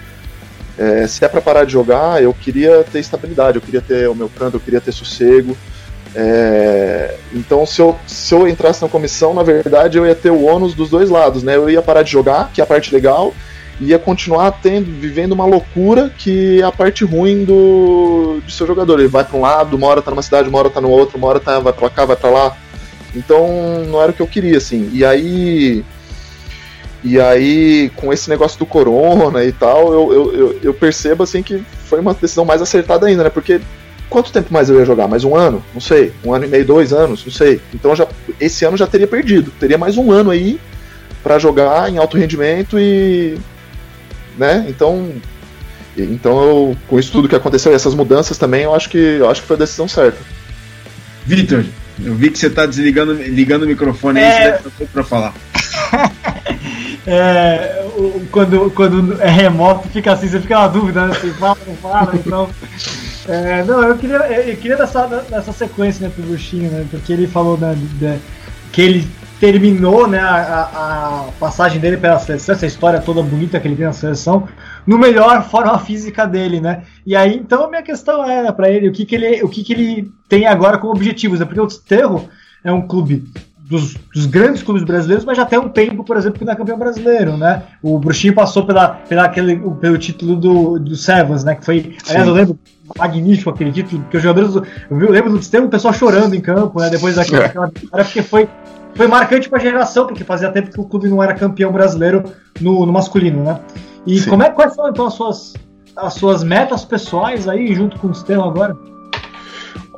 é, se é para parar de jogar, eu queria ter estabilidade, eu queria ter o meu canto, eu queria ter sossego. É, então, se eu, se eu entrasse na comissão, na verdade, eu ia ter o ônus dos dois lados, né? Eu ia parar de jogar, que é a parte legal, e ia continuar tendo, vivendo uma loucura que é a parte ruim do, do seu jogador. Ele vai para um lado, uma hora tá numa cidade, uma hora tá no outro, uma hora tá, vai para cá, vai para lá. Então, não era o que eu queria, assim. E aí e aí, com esse negócio do corona e tal, eu, eu, eu, eu, percebo assim que foi uma decisão mais acertada ainda, né? Porque quanto tempo mais eu ia jogar? Mais um ano? Não sei. Um ano e meio, dois anos? Não sei. Então já, esse ano já teria perdido. Teria mais um ano aí para jogar em alto rendimento e. né? Então. Então eu, com isso tudo que aconteceu e essas mudanças também, eu acho que eu acho que foi a decisão certa. Vitor, eu vi que você tá desligando ligando o microfone aí, é... você deve ter pra falar. É, quando, quando é remoto, fica assim, você fica na dúvida, né? Se fala, não fala, então. É, não, eu queria, eu queria dessa, dessa sequência né, pro Buxinho, né? Porque ele falou né, de, que ele terminou né, a, a, passagem dele pela seleção, essa história toda bonita que ele tem na seleção, no melhor forma física dele, né? E aí, então, a minha questão era para ele o que, que ele o que, que ele tem agora como objetivos, né? Porque o Desterro é um clube dos, dos, grandes clubes brasileiros, mas já tem um tempo, por exemplo, que não é campeão brasileiro, né? O Bruxinho passou pela, pela aquele, pelo título do, do Sevens, né? Que foi, aliás, eu lembro, magnífico aquele título, porque os jogadores, do, eu lembro do sistema o pessoal chorando em campo, né? Depois daquela é. vitória, porque foi, foi marcante para a geração, porque fazia tempo que o clube não era campeão brasileiro no, no masculino, né? E como é, quais são então as suas, as suas metas pessoais aí junto com o sistema agora?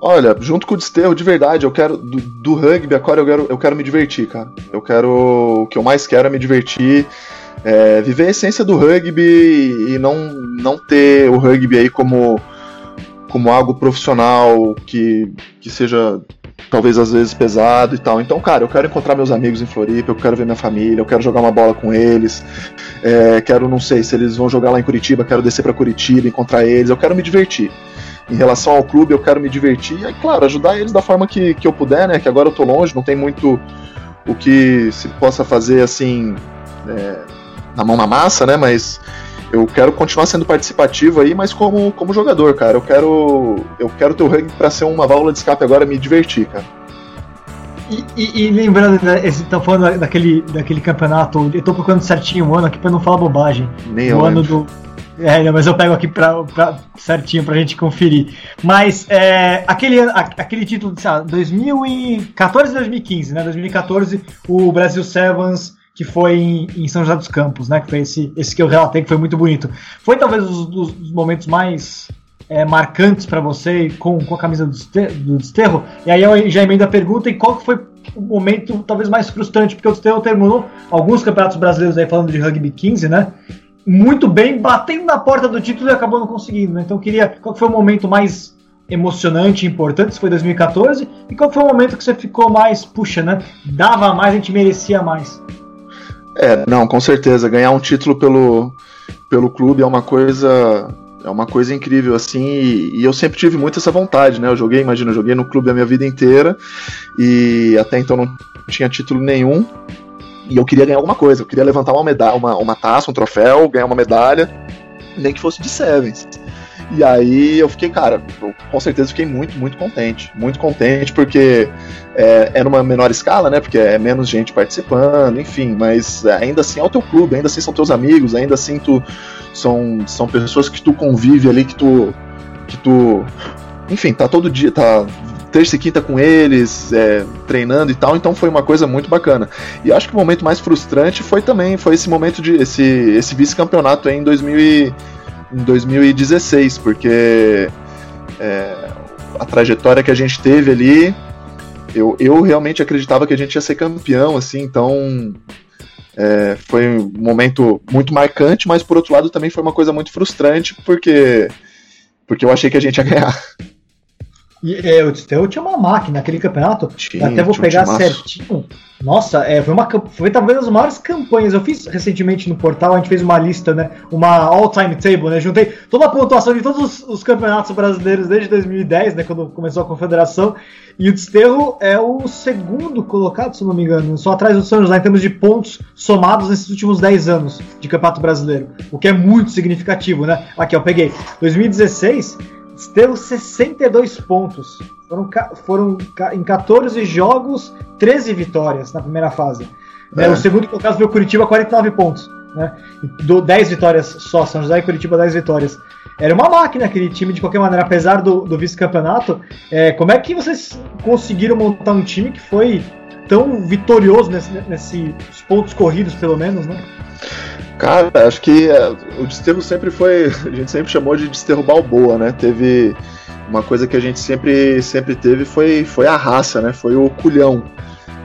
Olha, junto com o Desterro, de verdade, eu quero. Do, do, rugby agora eu quero, eu quero me divertir, cara. Eu quero. O que eu mais quero é me divertir. É, viver a essência do rugby e não, não ter o rugby aí como, como algo profissional que, que seja talvez às vezes pesado e tal. Então, cara, eu quero encontrar meus amigos em Floripa, eu quero ver minha família, eu quero jogar uma bola com eles, é, quero, não sei, se eles vão jogar lá em Curitiba, quero descer para Curitiba, encontrar eles, eu quero me divertir em relação ao clube, eu quero me divertir e, claro, ajudar eles da forma que, que eu puder, né? Que agora eu tô longe, não tem muito o que se possa fazer assim é, na mão na massa, né? Mas eu quero continuar sendo participativo aí, mas como, como jogador, cara. Eu quero eu quero ter o rugby para ser uma válvula de escape agora, me divertir, cara. E, e, e, lembrando, né, esse, tá falando daquele, daquele campeonato, eu tô procurando certinho o ano aqui pra não falar bobagem. Nem o ano do, é, mas eu pego aqui pra, pra, certinho pra gente conferir. Mas é, aquele, aquele título de 2014 e 2015, né? 2014, o Brasil Sevens, que foi em, em, São José dos Campos, né? Que foi esse, esse que eu relatei, que foi muito bonito. Foi talvez um dos, dos momentos mais é, marcantes para você com, com a camisa do, do Desterro? E aí eu já emendo a pergunta, e qual foi o momento talvez mais frustrante? Porque o Desterro terminou alguns campeonatos brasileiros aí falando de rugby 15, né? Muito bem, batendo na porta do título e acabou não conseguindo. Né? Então queria. Qual foi o momento mais emocionante e importante? Se foi 2014? E qual foi o momento que você ficou mais, puxa, né? Dava mais, a gente merecia mais? É, não, com certeza. Ganhar um título pelo, pelo clube é uma coisa. É uma coisa incrível, assim, e, e eu sempre tive muito essa vontade, né? Eu joguei, imagina, eu joguei no clube a minha vida inteira e até então não tinha título nenhum. E eu queria ganhar alguma coisa, eu queria levantar uma medalha, uma, uma taça, um troféu, ganhar uma medalha, nem que fosse de Sevens. E aí eu fiquei, cara, eu, com certeza fiquei muito, muito contente. Muito contente, porque é, é numa menor escala, né? Porque é menos gente participando, enfim, mas ainda assim é o teu clube, ainda assim são teus amigos, ainda assim tu são, são pessoas que tu convive ali, que tu. que tu. Enfim, tá todo dia, tá terça e quinta com eles, é, treinando e tal, então foi uma coisa muito bacana. E acho que o momento mais frustrante foi também, foi esse momento de esse, esse vice-campeonato em, 2000 em 2016, porque é, a trajetória que a gente teve ali, eu, eu realmente acreditava que a gente ia ser campeão, assim, então é, foi um momento muito marcante, mas por outro lado também foi uma coisa muito frustrante, porque, porque eu achei que a gente ia ganhar. [LAUGHS] E é, o Desterro tinha uma máquina naquele campeonato. Tinha, até vou pegar certinho. Nossa, é, foi, uma, foi talvez as maiores campanhas. Eu fiz recentemente no portal, a gente fez uma lista, né? Uma all-time table, né? Juntei toda a pontuação de todos os, os, campeonatos brasileiros desde 2010, né? Quando começou a confederação. E o Desterro é o segundo colocado, se não me engano, só atrás do São José em termos de pontos somados nesses últimos 10 anos de campeonato brasileiro. O que é muito significativo, né? Aqui, ó, peguei. 2016 teve 62 pontos. Foram, foram em 14 jogos, 13 vitórias na primeira fase. É. O segundo colocado foi o Curitiba, 49 pontos. Né? Do 10 vitórias só, São José e Curitiba 10 vitórias. Era uma máquina aquele time, de qualquer maneira, apesar do, do vice-campeonato. É, como é que vocês conseguiram montar um time que foi tão vitorioso nesses nesse pontos corridos, pelo menos, né? Cara, acho que é, o desterro sempre foi. [LAUGHS] A gente sempre chamou de desterro balboa, né? Teve. Uma coisa que a gente sempre, sempre teve foi, foi a raça, né? Foi o culhão.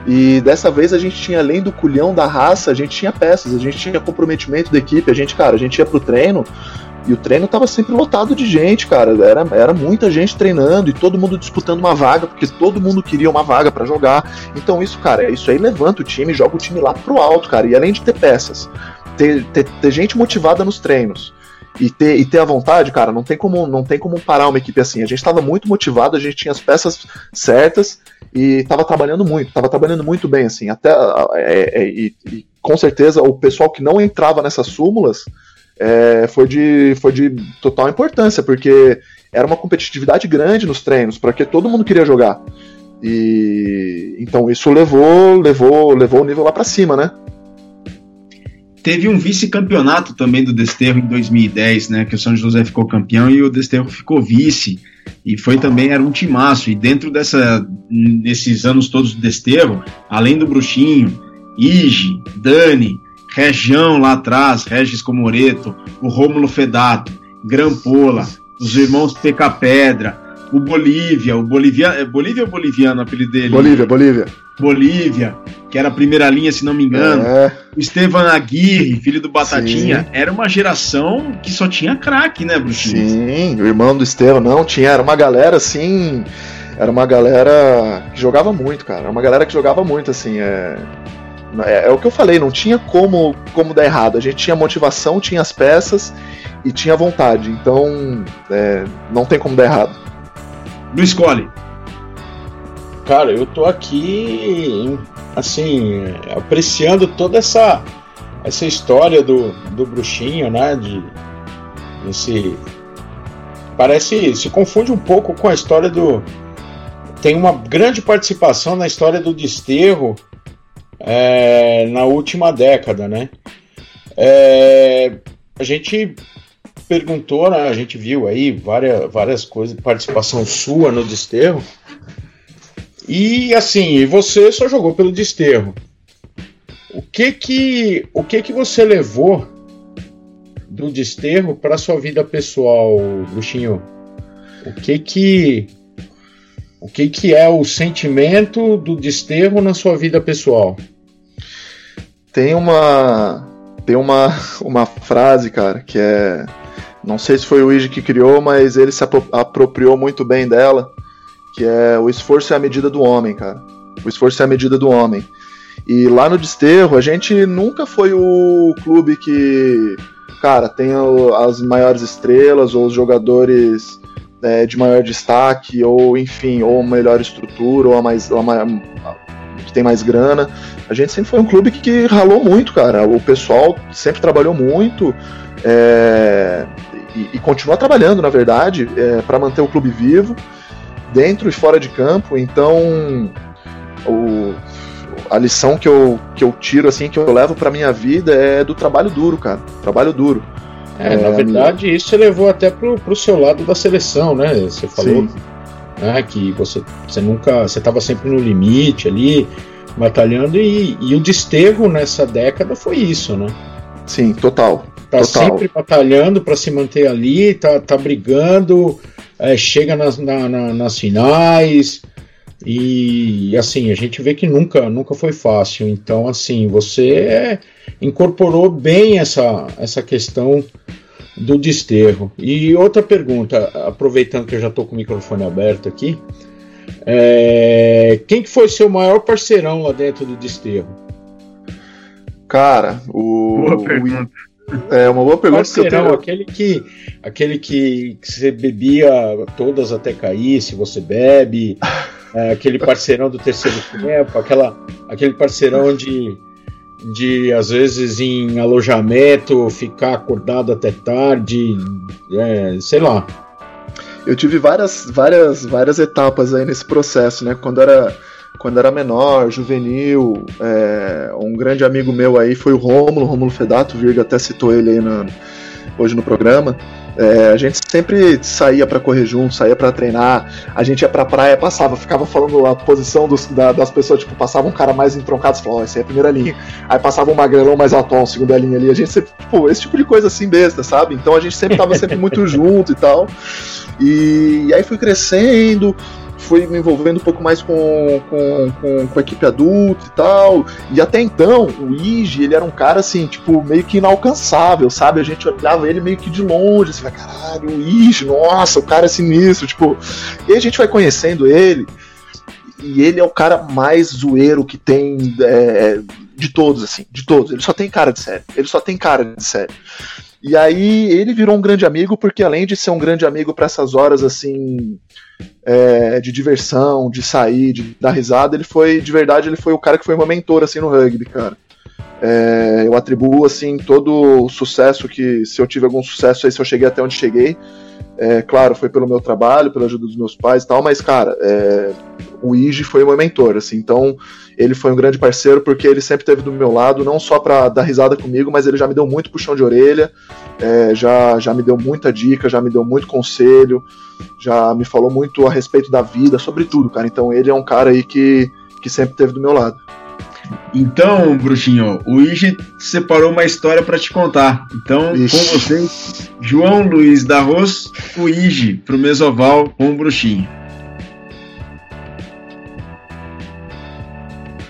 E dessa vez a gente tinha, além do culhão da raça, a gente tinha peças, a gente tinha comprometimento da equipe, a gente, cara, a gente ia pro treino e o treino tava sempre lotado de gente, cara. Era, era muita gente treinando e todo mundo disputando uma vaga, porque todo mundo queria uma vaga para jogar. Então isso, cara, isso aí levanta o time, joga o time lá pro alto, cara. E além de ter peças, ter, ter, ter gente motivada nos treinos e ter, e ter a vontade, cara, não tem como não tem como parar uma equipe assim. A gente estava muito motivado, a gente tinha as peças certas e estava trabalhando muito, estava trabalhando muito bem assim. Até é, é, e, e, com certeza o pessoal que não entrava nessas súmulas é, foi de foi de total importância porque era uma competitividade grande nos treinos, porque todo mundo queria jogar. E então isso levou levou levou o nível lá para cima, né? Teve um vice-campeonato também do Desterro em 2010, né? Que o São José ficou campeão e o Desterro ficou vice. E foi também, era um timaço. E dentro dessa, desses anos todos do Desterro, além do Bruxinho, Ige, Dani, Região lá atrás, Regis Comoreto, o Rômulo Fedato, Grampola, os irmãos Peca Pedra, o Bolívia, o Bolívia, é Bolívia ou Boliviano, o apelido dele? Bolívia, Bolívia. Bolívia, que era a primeira linha, se não me engano. É. O Estevan Aguirre, filho do Batatinha, Sim. era uma geração que só tinha craque, né, Bruxinho? Sim, o irmão do Estevam, não, tinha, era uma galera assim. Era uma galera que jogava muito, cara. Era uma galera que jogava muito, assim. É, é, é o que eu falei, não tinha como, como dar errado. A gente tinha motivação, tinha as peças e tinha vontade. Então, é, não tem como dar errado. Não escolhe. Cara, eu tô aqui, assim, apreciando toda essa essa história do, do bruxinho, né? De esse parece se confunde um pouco com a história do tem uma grande participação na história do desterro é, na última década, né? É, a gente perguntou, né, a gente viu aí várias, várias coisas, participação sua no desterro. E assim, você só jogou pelo desterro. O que que, o que que você levou do desterro para sua vida pessoal, Bruxinho? O que que o que que é o sentimento do desterro na sua vida pessoal? Tem uma tem uma uma frase, cara, que é não sei se foi o Iji que criou, mas ele se apropriou muito bem dela, que é o esforço é a medida do homem, cara. O esforço é a medida do homem. E lá no Desterro, a gente nunca foi o clube que, cara, tem as maiores estrelas ou os jogadores é, de maior destaque, ou enfim, ou melhor estrutura, ou a mais, a, que tem mais grana. A gente sempre foi um clube que, que ralou muito, cara. O pessoal sempre trabalhou muito. É, e, e continua trabalhando, na verdade, é, para manter o clube vivo, dentro e fora de campo. Então, o, a lição que eu, que eu tiro, assim, que eu levo para minha vida é do trabalho duro, cara. Trabalho duro. É, é na verdade, isso levou até pro, pro seu lado da seleção, né? Você falou né, que você, você nunca. Você estava sempre no limite ali, batalhando, e, e o desterro nessa década foi isso, né? Sim, total. Tá Total. sempre batalhando para se manter ali, tá, tá brigando, é, chega nas, na, na, nas finais. E assim, a gente vê que nunca, nunca foi fácil. Então, assim, você incorporou bem essa, essa questão do desterro. E outra pergunta, aproveitando que eu já estou com o microfone aberto aqui, é, quem que foi seu maior parceirão lá dentro do desterro? Cara, o, Boa pergunta. É uma boa pergunta. que eu tenho... aquele que aquele que, que, você bebia todas até cair, se você bebe, [LAUGHS] é, aquele parceirão do terceiro tempo, aquela, aquele parceirão de, de às vezes em alojamento, ficar acordado até tarde, é, sei lá. Eu tive várias, várias, várias etapas aí nesse processo, né? Quando era quando era menor, juvenil. É, um grande amigo meu aí foi o Rômulo, Rômulo Fedato, o Virga até citou ele aí no, hoje no programa. É, a gente sempre saía para correr junto, saía para treinar. A gente ia pra praia, passava, ficava falando a posição dos, da, das pessoas, tipo, passava um cara mais entroncado, falava, ó, oh, essa é a primeira linha. Aí passava um magrelão mais alto, segunda linha ali. A gente sempre, tipo, esse tipo de coisa assim besta, sabe? Então a gente sempre tava sempre muito [LAUGHS] junto e tal. E, e aí fui crescendo fui me envolvendo um pouco mais com, com, com, com, a equipe adulta e tal. E até então, o Ige, ele era um cara assim, tipo, meio que inalcançável, sabe? A gente olhava ele meio que de longe, assim, caralho, o Ige, nossa, o cara é sinistro, tipo. E a gente vai conhecendo ele, e ele é o cara mais zoeiro que tem é, de todos, assim, de todos. Ele só tem cara de sério. Ele só tem cara de sério. E aí ele virou um grande amigo, porque além de ser um grande amigo para essas horas assim é, de diversão, de sair, de dar risada, ele foi, de verdade, ele foi o cara que foi meu mentor, assim, no rugby, cara. É, eu atribuo, assim, todo o sucesso que, se eu tive algum sucesso aí, se eu cheguei até onde cheguei, é, claro, foi pelo meu trabalho, pela ajuda dos meus pais e tal, mas, cara, é, o Ige foi meu mentor, assim, então ele foi um grande parceiro porque ele sempre esteve do meu lado, não só para dar risada comigo, mas ele já me deu muito puxão de orelha, é, já, já me deu muita dica, já me deu muito conselho, já me falou muito a respeito da vida, sobre tudo, cara. Então ele é um cara aí que, que sempre esteve do meu lado. Então, bruxinho, o Igi separou uma história para te contar. Então, Ixi. com vocês, João Luiz da Ros, o Igi pro Mesoval com o bruxinho.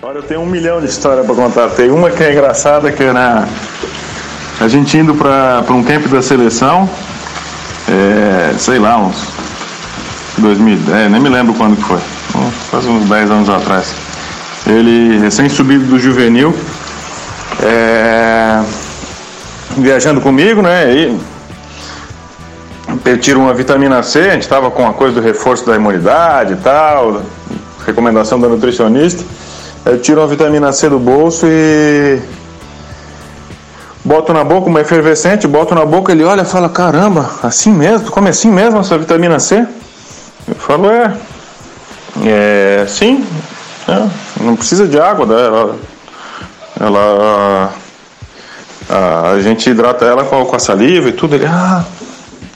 Olha, eu tenho um milhão de histórias para contar. Tem uma que é engraçada, que era a gente indo para um camp da seleção, é, sei lá, uns 2010, nem me lembro quando que foi, quase uns 10 anos atrás. Ele recém-subido do juvenil, é, viajando comigo, né? E tiro uma vitamina C, a gente estava com a coisa do reforço da imunidade e tal, recomendação da nutricionista. Eu tiro uma vitamina C do bolso e boto na boca uma efervescente, boto na boca, ele olha e fala, caramba, assim mesmo? Tu come assim mesmo essa vitamina C? Eu falo, é. É, sim. É, não precisa de água, né? Ela. ela a, a gente hidrata ela com, com, a saliva e tudo. Ele, ah,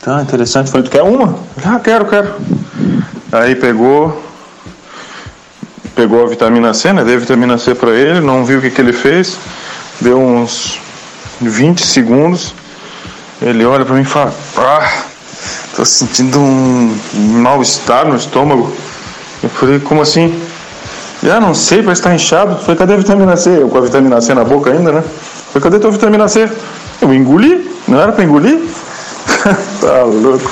tá interessante. Falei, tu quer uma? Ah, quero, quero. Aí pegou, pegou a vitamina C, né? Deu vitamina C para ele, não viu o que, que ele fez. Deu uns 20 segundos. Ele olha para mim e fala: ah, tô sentindo um mal-estar no estômago. Eu falei: como assim? Ah, não sei, parece que tá inchado. Falei: cadê a vitamina C? Eu com a vitamina C na boca ainda, né? Falei: cadê a tua vitamina C? Eu engoli, não era para engolir? [LAUGHS] tá louco.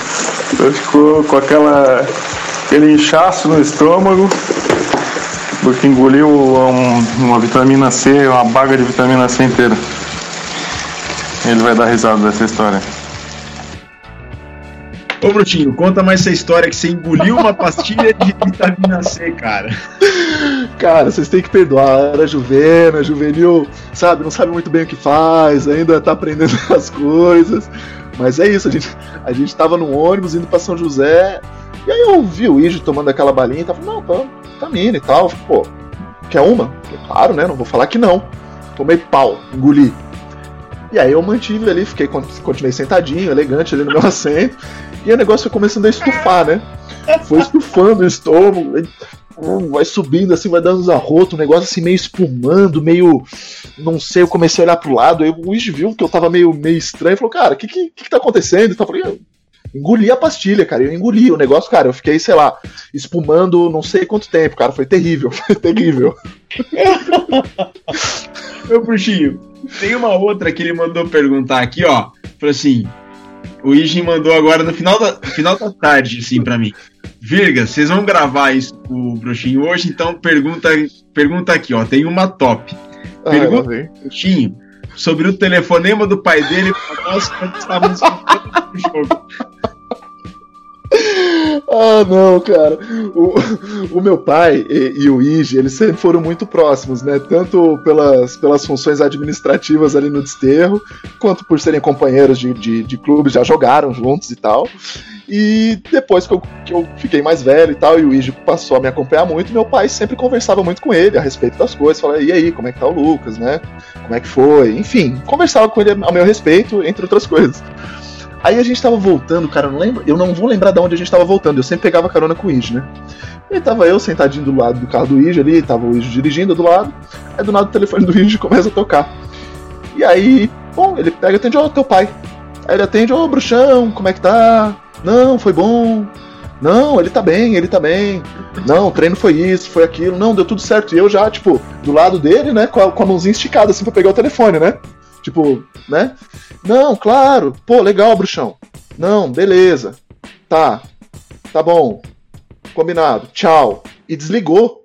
Eu ficou com aquela, aquele inchaço no estômago porque engoliu um, uma vitamina C, uma baga de vitamina C inteira. Ele vai dar risada dessa história. Ô Brutinho, conta mais essa história que você engoliu uma pastilha de vitamina C, cara. Cara, vocês têm que perdoar. Era juvena, juvenil, sabe? Não sabe muito bem o que faz, ainda tá aprendendo [LAUGHS] as coisas. Mas é isso, a gente, a gente tava no ônibus indo pra São José. E aí eu vi o Iji tomando aquela balinha e tava, não, tá, tá mina e tal. Pô, quer uma? Claro, né? Não vou falar que não. Tomei pau, engoli. E aí eu mantive ali, fiquei, continuei sentadinho, elegante ali no meu [LAUGHS] assento. E o negócio foi começando a estufar, né? Foi estufando o estômago, vai subindo assim, vai dando uns arrotos, um negócio assim meio espumando, meio. Não sei, eu comecei a olhar pro lado, aí o Luiz viu que eu tava meio, meio estranho falou, cara, o que, que, que tá acontecendo? Eu falei, engoli a pastilha, cara. Eu engoli o negócio, cara. Eu fiquei, sei lá, espumando não sei quanto tempo, cara. Foi terrível, [LAUGHS] foi terrível. [LAUGHS] Meu bruxinho, tem uma outra que ele mandou perguntar aqui, ó. Falou assim: o Ijin mandou agora no final da, final da tarde, assim, pra mim. Virga, vocês vão gravar isso o Bruxinho hoje, então pergunta, pergunta aqui, ó. Tem uma top. Ah, pergunta ah, sobre o telefonema do pai dele pra nós quando estávamos no [LAUGHS] jogo. Ah, não, cara. O, o meu pai e, e, o Ige, eles sempre foram muito próximos, né? Tanto pelas, pelas funções administrativas ali no desterro, quanto por serem companheiros de, de, de clubes, já jogaram juntos e tal. E depois que eu, que eu fiquei mais velho e tal, e o Ige passou a me acompanhar muito, meu pai sempre conversava muito com ele a respeito das coisas. Falava, e aí, como é que tá o Lucas, né? Como é que foi? Enfim, conversava com ele ao meu respeito, entre outras coisas. Aí a gente tava voltando, cara, eu não lembro, eu não vou lembrar de onde a gente tava voltando, eu sempre pegava carona com o Ige, né? E tava eu sentadinho do lado do carro do Ige ali, tava o Ige dirigindo do lado, aí do nada o telefone do Ige [LAUGHS] começa a tocar. E aí, bom, ele pega e atende, ó, oh, teu pai. Aí ele atende, ô, oh, bruxão, como é que tá? Não, foi bom. Não, ele tá bem, ele tá bem. Não, o treino foi isso, foi aquilo. Não, deu tudo certo. E eu já, tipo, do lado dele, né, com a, com a mãozinha esticada, assim, pra pegar o telefone, né? Tipo, né? Não, claro. Pô, legal, bruxão. Não, beleza. Tá. Tá bom. Combinado. Tchau. E desligou.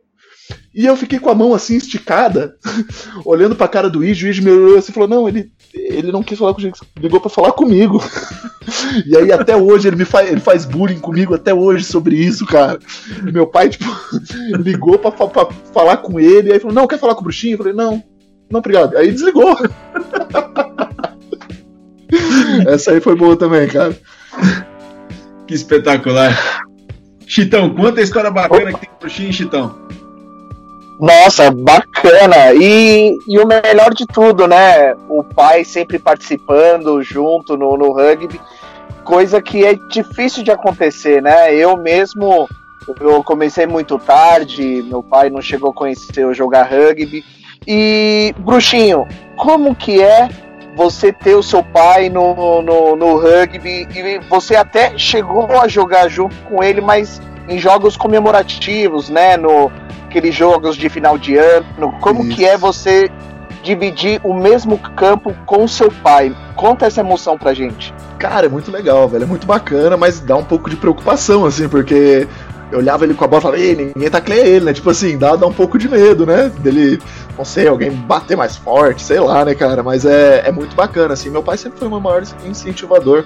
E eu fiquei com a mão assim esticada, [LAUGHS] olhando pra cara do Iji, o Iji me olhou assim e falou: Não, ele, ele não quis falar com gente, ligou pra falar comigo. [LAUGHS] e aí até hoje ele me faz, ele faz bullying comigo até hoje sobre isso, cara. E meu pai, tipo, [LAUGHS] ligou pra, pra, falar com ele, e aí falou: Não, quer falar com o bruxinho? Eu falei: Não, não, obrigado. Aí desligou. [LAUGHS] Essa aí foi boa também, cara. Que espetacular. Chitão, quanta história bacana que tem pro Xin, Chitão. Nossa, bacana. E, e o melhor de tudo, né? O pai sempre participando junto no, no rugby, coisa que é difícil de acontecer, né? Eu mesmo, eu comecei muito tarde, meu pai não chegou a conhecer eu jogar rugby. E, Bruxinho, como que é você ter o seu pai no, no, no rugby e você até chegou a jogar junto com ele, mas em jogos comemorativos, né? No aqueles jogos de final de ano. Como Isso. que é você dividir o mesmo campo com seu pai? Conta essa emoção pra gente. Cara, é muito legal, velho. É muito bacana, mas dá um pouco de preocupação, assim, porque eu olhava ele com a bola e falava, ei, ninguém tacleia ele, né? Tipo assim, dá, dá um pouco de medo, né? Dele, não sei, alguém bater mais forte, sei lá, né, cara? Mas é, é muito bacana, assim. Meu pai sempre foi o meu maior incentivador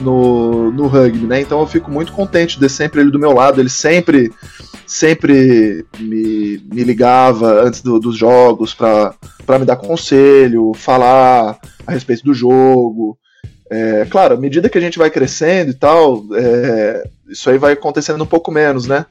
no, no rugby, né? Então eu fico muito contente de sempre ele do meu lado. Ele sempre, sempre me, me ligava antes do, dos jogos para me dar conselho, falar a respeito do jogo. É, claro, à medida que a gente vai crescendo e tal, é, isso aí vai acontecendo um pouco menos, né?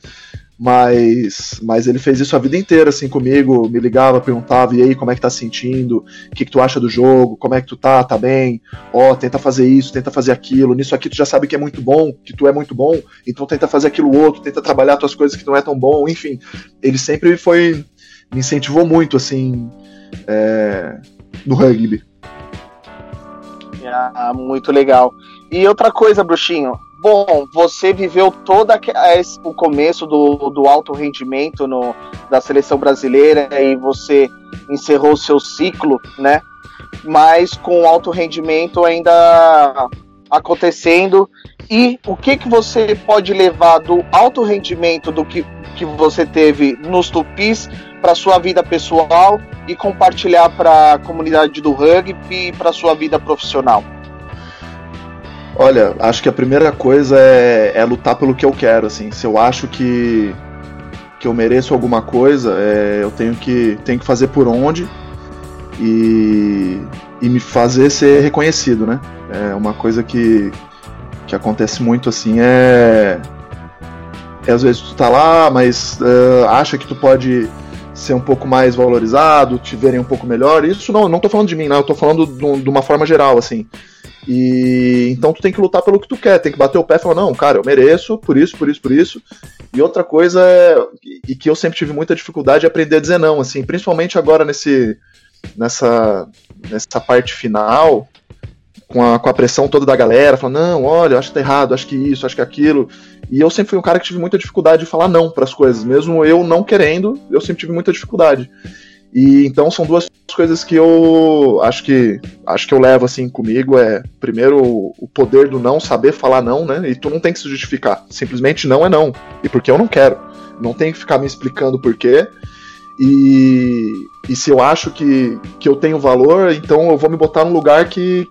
Mas, mas ele fez isso a vida inteira, assim, comigo, me ligava, perguntava, e aí, como é que tá sentindo? O que, que tu acha do jogo? Como é que tu tá? Tá bem? Ó, oh, tenta fazer isso, tenta fazer aquilo. Nisso aqui tu já sabe que é muito bom, que tu é muito bom, então tenta fazer aquilo outro, tenta trabalhar tuas coisas que não é tão bom, enfim. Ele sempre foi, me incentivou muito, assim, é, no rugby. Ah, muito legal. E outra coisa, Bruxinho. Bom, você viveu todo o começo do, do alto rendimento no, da seleção brasileira e você encerrou seu ciclo, né? Mas com alto rendimento ainda acontecendo. E o que, que você pode levar do alto rendimento do que, que você teve nos tupis para sua vida pessoal e compartilhar para a comunidade do rugby e para sua vida profissional? Olha, acho que a primeira coisa é, é, lutar pelo que eu quero, assim. Se eu acho que, que eu mereço alguma coisa, é, eu tenho que, tenho que fazer por onde e, e me fazer ser reconhecido, né? É uma coisa que, que acontece muito, assim, é... é às vezes tu tá lá, mas uh, acha que tu pode ser um pouco mais valorizado, te verem um pouco melhor. Isso não, não tô falando de mim, né? Eu tô falando de uma forma geral, assim. E então tu tem que lutar pelo que tu quer, tem que bater o pé e falar, não, cara, eu mereço, por isso, por isso, por isso. E outra coisa é, e que eu sempre tive muita dificuldade é aprender a dizer não, assim, principalmente agora nesse nessa nessa parte final, com a, com a pressão toda da galera, falando, não, olha, acho que tá errado, acho que isso, acho que aquilo. E eu sempre fui um cara que tive muita dificuldade de falar não para as coisas, mesmo eu não querendo, eu sempre tive muita dificuldade. E então são duas coisas que eu acho que acho que eu levo assim comigo é primeiro o poder do não saber falar não, né? E tu não tem que se justificar. Simplesmente não é não. E porque eu não quero. Não tem que ficar me explicando por quê. E, e se eu acho que, que eu tenho valor, então eu vou me botar num lugar que,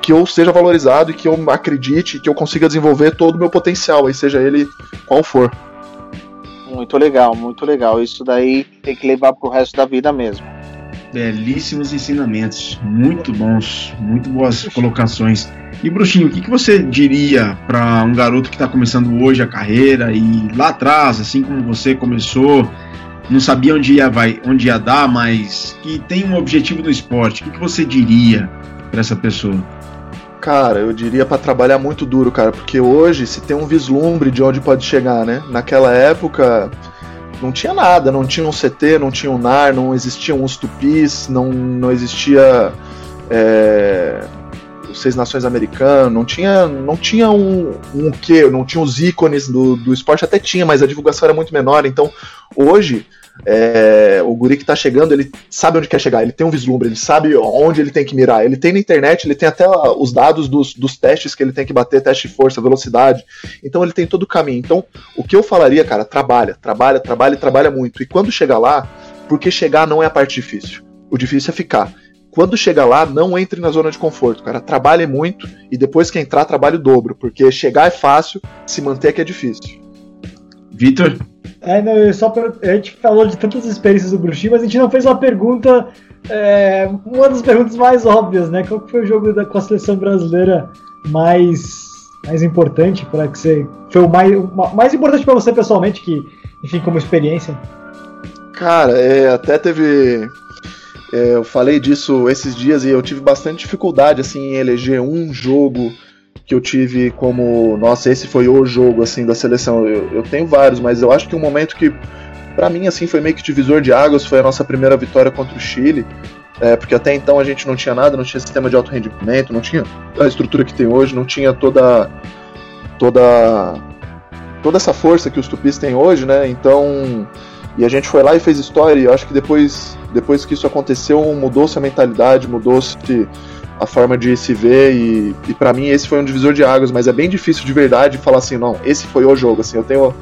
que eu seja valorizado e que eu acredite, que eu consiga desenvolver todo o meu potencial, aí seja ele qual for. Muito legal, muito legal. Isso daí tem que levar pro resto da vida mesmo. Belíssimos ensinamentos, muito bons, muito boas colocações. E Bruxinho, o que, que você diria para um garoto que está começando hoje a carreira e lá atrás, assim como você começou, não sabia onde ia, vai, onde ia dar, mas que tem um objetivo no esporte? O que, que você diria para essa pessoa? Cara, eu diria para trabalhar muito duro, cara, porque hoje se tem um vislumbre de onde pode chegar, né? Naquela época não tinha nada, não tinha um CT, não tinha um NAR, não existiam os tupis, não, não existia é, Seis Nações Americanos, não tinha, não tinha um, um quê, não tinha os ícones do, do esporte, até tinha, mas a divulgação era muito menor, então hoje é, o guri que tá chegando, ele sabe onde quer chegar, ele tem um vislumbre, ele sabe onde ele tem que mirar. Ele tem na internet, ele tem até os dados dos, dos testes que ele tem que bater, teste de força, velocidade. Então ele tem todo o caminho. Então, o que eu falaria, cara, trabalha, trabalha, trabalha e trabalha muito. E quando chegar lá, porque chegar não é a parte difícil. O difícil é ficar. Quando chegar lá, não entre na zona de conforto, cara. Trabalhe muito e depois que entrar, trabalhe o dobro. Porque chegar é fácil, se manter é que é difícil. Vitor? É, não, só pra, a gente falou de tantas experiências do Bruxinho, mas a gente não fez uma pergunta, é, uma das perguntas mais óbvias, né? Qual foi o jogo da, com a seleção brasileira mais, mais importante para que você foi o mais, o mais importante para você pessoalmente, que enfim como experiência? Cara, é, até teve é, eu falei disso esses dias e eu tive bastante dificuldade assim em eleger um jogo que eu tive como, nossa, esse foi o jogo assim da seleção. Eu, eu tenho vários, mas eu acho que um momento que para mim assim foi meio que divisor de águas, foi a nossa primeira vitória contra o Chile. É, porque até então a gente não tinha nada, não tinha sistema de alto rendimento, não tinha a estrutura que tem hoje, não tinha toda toda toda essa força que os tupis têm hoje, né? Então, e a gente foi lá e fez história, e eu acho que depois depois que isso aconteceu, mudou-se a mentalidade, mudou-se a forma de se ver e, e para mim esse foi um divisor de águas, mas é bem difícil de verdade falar assim, não, esse foi o jogo, assim, eu tenho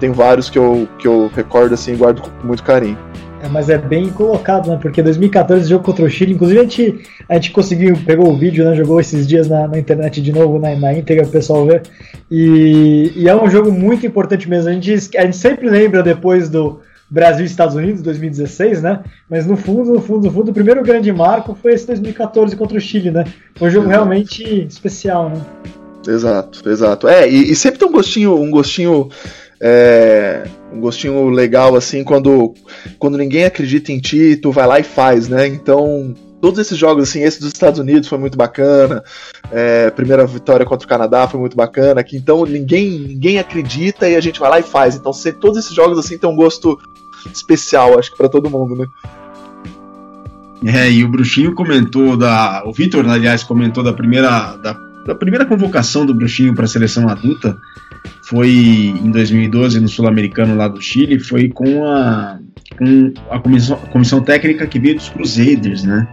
tem vários que eu, que eu recordo assim e guardo com muito carinho. É, mas é bem colocado, né? Porque 2014, jogo contra o Chile, inclusive a gente, a gente conseguiu, pegou o vídeo, né? Jogou esses dias na, na internet de novo, na, na íntegra, o pessoal ver. E, e, é um jogo muito importante mesmo. A gente, a gente sempre lembra depois do Brasil e Estados Unidos, 2016, né? Mas no fundo, no fundo, no fundo, o primeiro grande marco foi esse 2014 contra o Chile, né? Foi um jogo exato. realmente especial, né? Exato, exato. É, e, e sempre tem um gostinho, um gostinho é, um gostinho legal assim quando, quando ninguém acredita em ti, tu vai lá e faz, né? Então, todos esses jogos, assim, esse dos Estados Unidos foi muito bacana, é, primeira vitória contra o Canadá foi muito bacana, que então ninguém, ninguém acredita e a gente vai lá e faz. Então, se, todos esses jogos assim têm um gosto especial, acho que para todo mundo, né? É, e o Bruxinho comentou da. O Vitor, aliás, comentou da primeira, da, da primeira convocação do Bruxinho para a seleção adulta foi em 2012 no Sul-Americano lá do Chile, foi com a, com a comissão, a comissão técnica que veio dos Crusaders, né?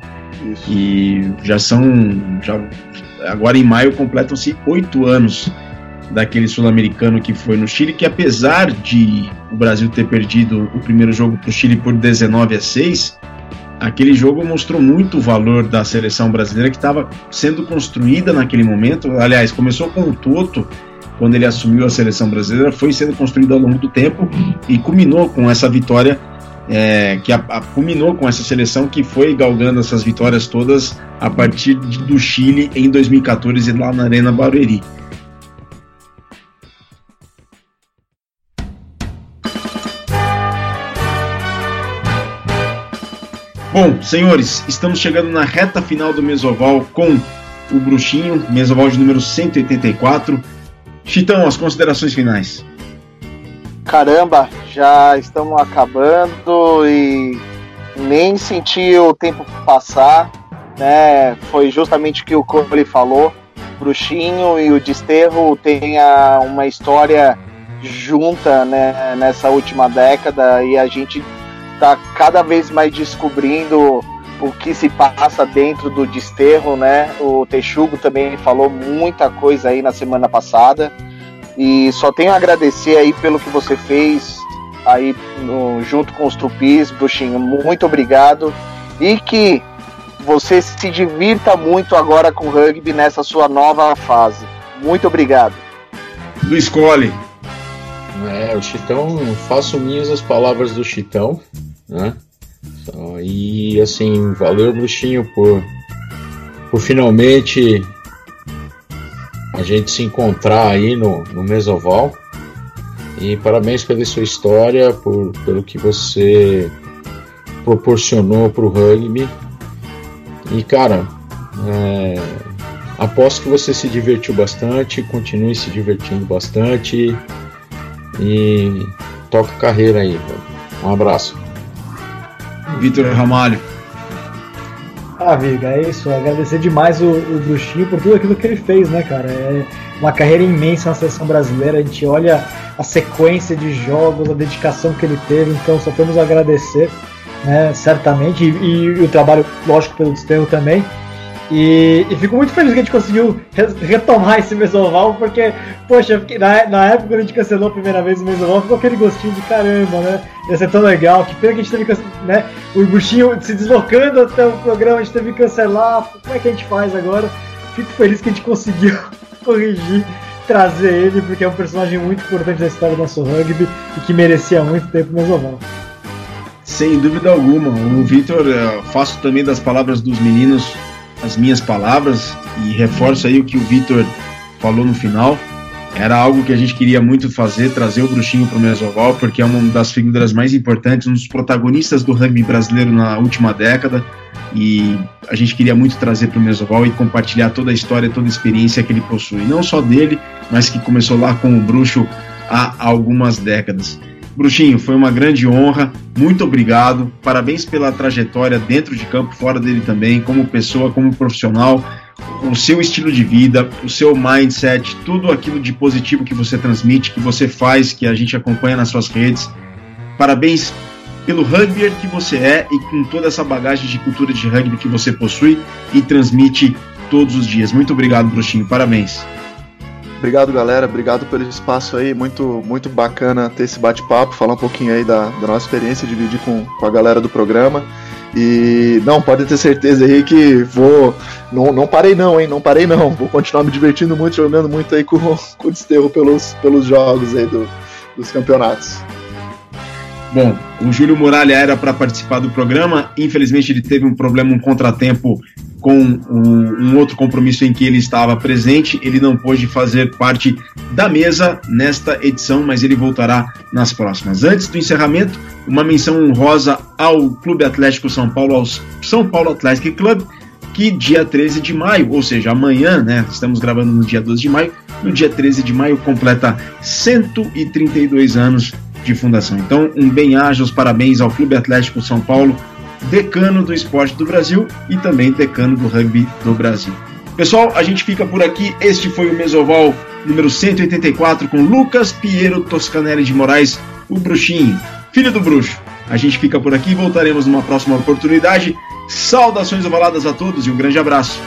Isso. E já são. Já, agora em maio completam-se oito anos daquele sul-americano que foi no Chile, que apesar de o Brasil ter perdido o primeiro jogo para o Chile por 19 a 6, aquele jogo mostrou muito o valor da seleção brasileira que estava sendo construída naquele momento. Aliás, começou com o Toto quando ele assumiu a seleção brasileira, foi sendo construído ao longo do tempo e culminou com essa vitória, é, que a, a, culminou com essa seleção que foi galgando essas vitórias todas a partir de, do Chile em 2014 lá na Arena Barueri. Bom, senhores, estamos chegando na reta final do Mesoval com o Bruxinho, Mesoval de número 184. Chitão, as considerações finais. Caramba, já estamos acabando e nem senti o tempo passar, né? Foi justamente o que o Cole falou. Bruxinho e o Desterro têm uma história junta né, nessa última década e a gente está cada vez mais descobrindo o que se passa dentro do desterro, né? O Texugo também falou muita coisa aí na semana passada. E só tenho a agradecer aí pelo que você fez aí no, junto com os Tupis, Bruxinho. Muito obrigado. E que você se divirta muito agora com o rugby nessa sua nova fase. Muito obrigado. Do Escolhe. É, o Chitão, faço minhas as palavras do Chitão, né? E assim, valeu, Bruxinho, por, por finalmente a gente se encontrar aí no, no Mesoval. E parabéns pela sua história, por, pelo que você proporcionou para o rugby. E cara, é, aposto que você se divertiu bastante, continue se divertindo bastante e toca carreira aí. Um abraço. Vitor Ramalho. Ah, Viga, é isso. Agradecer demais o, o Bruxinho por tudo aquilo que ele fez, né, cara? É uma carreira imensa na seleção brasileira. A gente olha a sequência de jogos, a dedicação que ele teve, então só temos agradecer, né, certamente. E, e o trabalho, lógico, pelo desterro também. E, e, fico muito feliz que a gente conseguiu retomar esse mesoval, porque, poxa, na, na época quando a gente cancelou a primeira vez o mesoval, ficou aquele gostinho de caramba, né? Ia ser tão legal, que pena que a gente teve que, né? O buchinho se deslocando até o programa, a gente teve que cancelar. Como é que a gente faz agora? Fico feliz que a gente conseguiu [LAUGHS] corrigir, trazer ele, porque é um personagem muito importante da história do nosso rugby e que merecia muito tempo no mesoval. Sem dúvida alguma. O Vitor, eh, faço também das palavras dos meninos as minhas palavras e reforço aí o que o Vitor falou no final. Era algo que a gente queria muito fazer, trazer o Bruxinho para o Mesoval, porque é uma das figuras mais importantes, um dos protagonistas do rugby brasileiro na última década. E a gente queria muito trazer para o Mesoval e compartilhar toda a história, toda a experiência que ele possui. Não só dele, mas que começou lá com o Bruxo há algumas décadas. Bruxinho, foi uma grande honra, muito obrigado, parabéns pela trajetória dentro de campo, fora dele também, como pessoa, como profissional, o seu estilo de vida, o seu mindset, tudo aquilo de positivo que você transmite, que você faz, que a gente acompanha nas suas redes. Parabéns pelo rugby que você é e com toda essa bagagem de cultura de rugby que você possui e transmite todos os dias. Muito obrigado, Bruxinho. Parabéns. Obrigado, galera. Obrigado pelo espaço aí. Muito, muito bacana ter esse bate-papo, falar um pouquinho aí da, da nossa experiência, dividir com, com a galera do programa. E não, pode ter certeza aí que vou. Não, não parei não, hein? Não parei não. Vou continuar me divertindo muito, jogando muito aí com, [LAUGHS] com o desterro pelos, pelos jogos aí do, dos campeonatos. Bom, o Júlio Muralha era para participar do programa, infelizmente ele teve um problema, um contratempo com um outro compromisso em que ele estava presente. Ele não pôde fazer parte da mesa nesta edição, mas ele voltará nas próximas. Antes do encerramento, uma menção honrosa ao Clube Atlético São Paulo, ao São Paulo Athletic Club, que dia 13 de maio, ou seja, amanhã, né? Estamos gravando no dia 12 de maio, no dia 13 de maio completa 132 anos de fundação. Então, um bem-aja, os parabéns ao Clube Atlético São Paulo, decano do esporte do Brasil e também decano do rugby do Brasil. Pessoal, a gente fica por aqui. Este foi o Mesoval número 184 com Lucas Piero Toscanelli de Moraes, o bruxinho, filho do bruxo. A gente fica por aqui, voltaremos numa próxima oportunidade. Saudações ovaladas a todos e um grande abraço.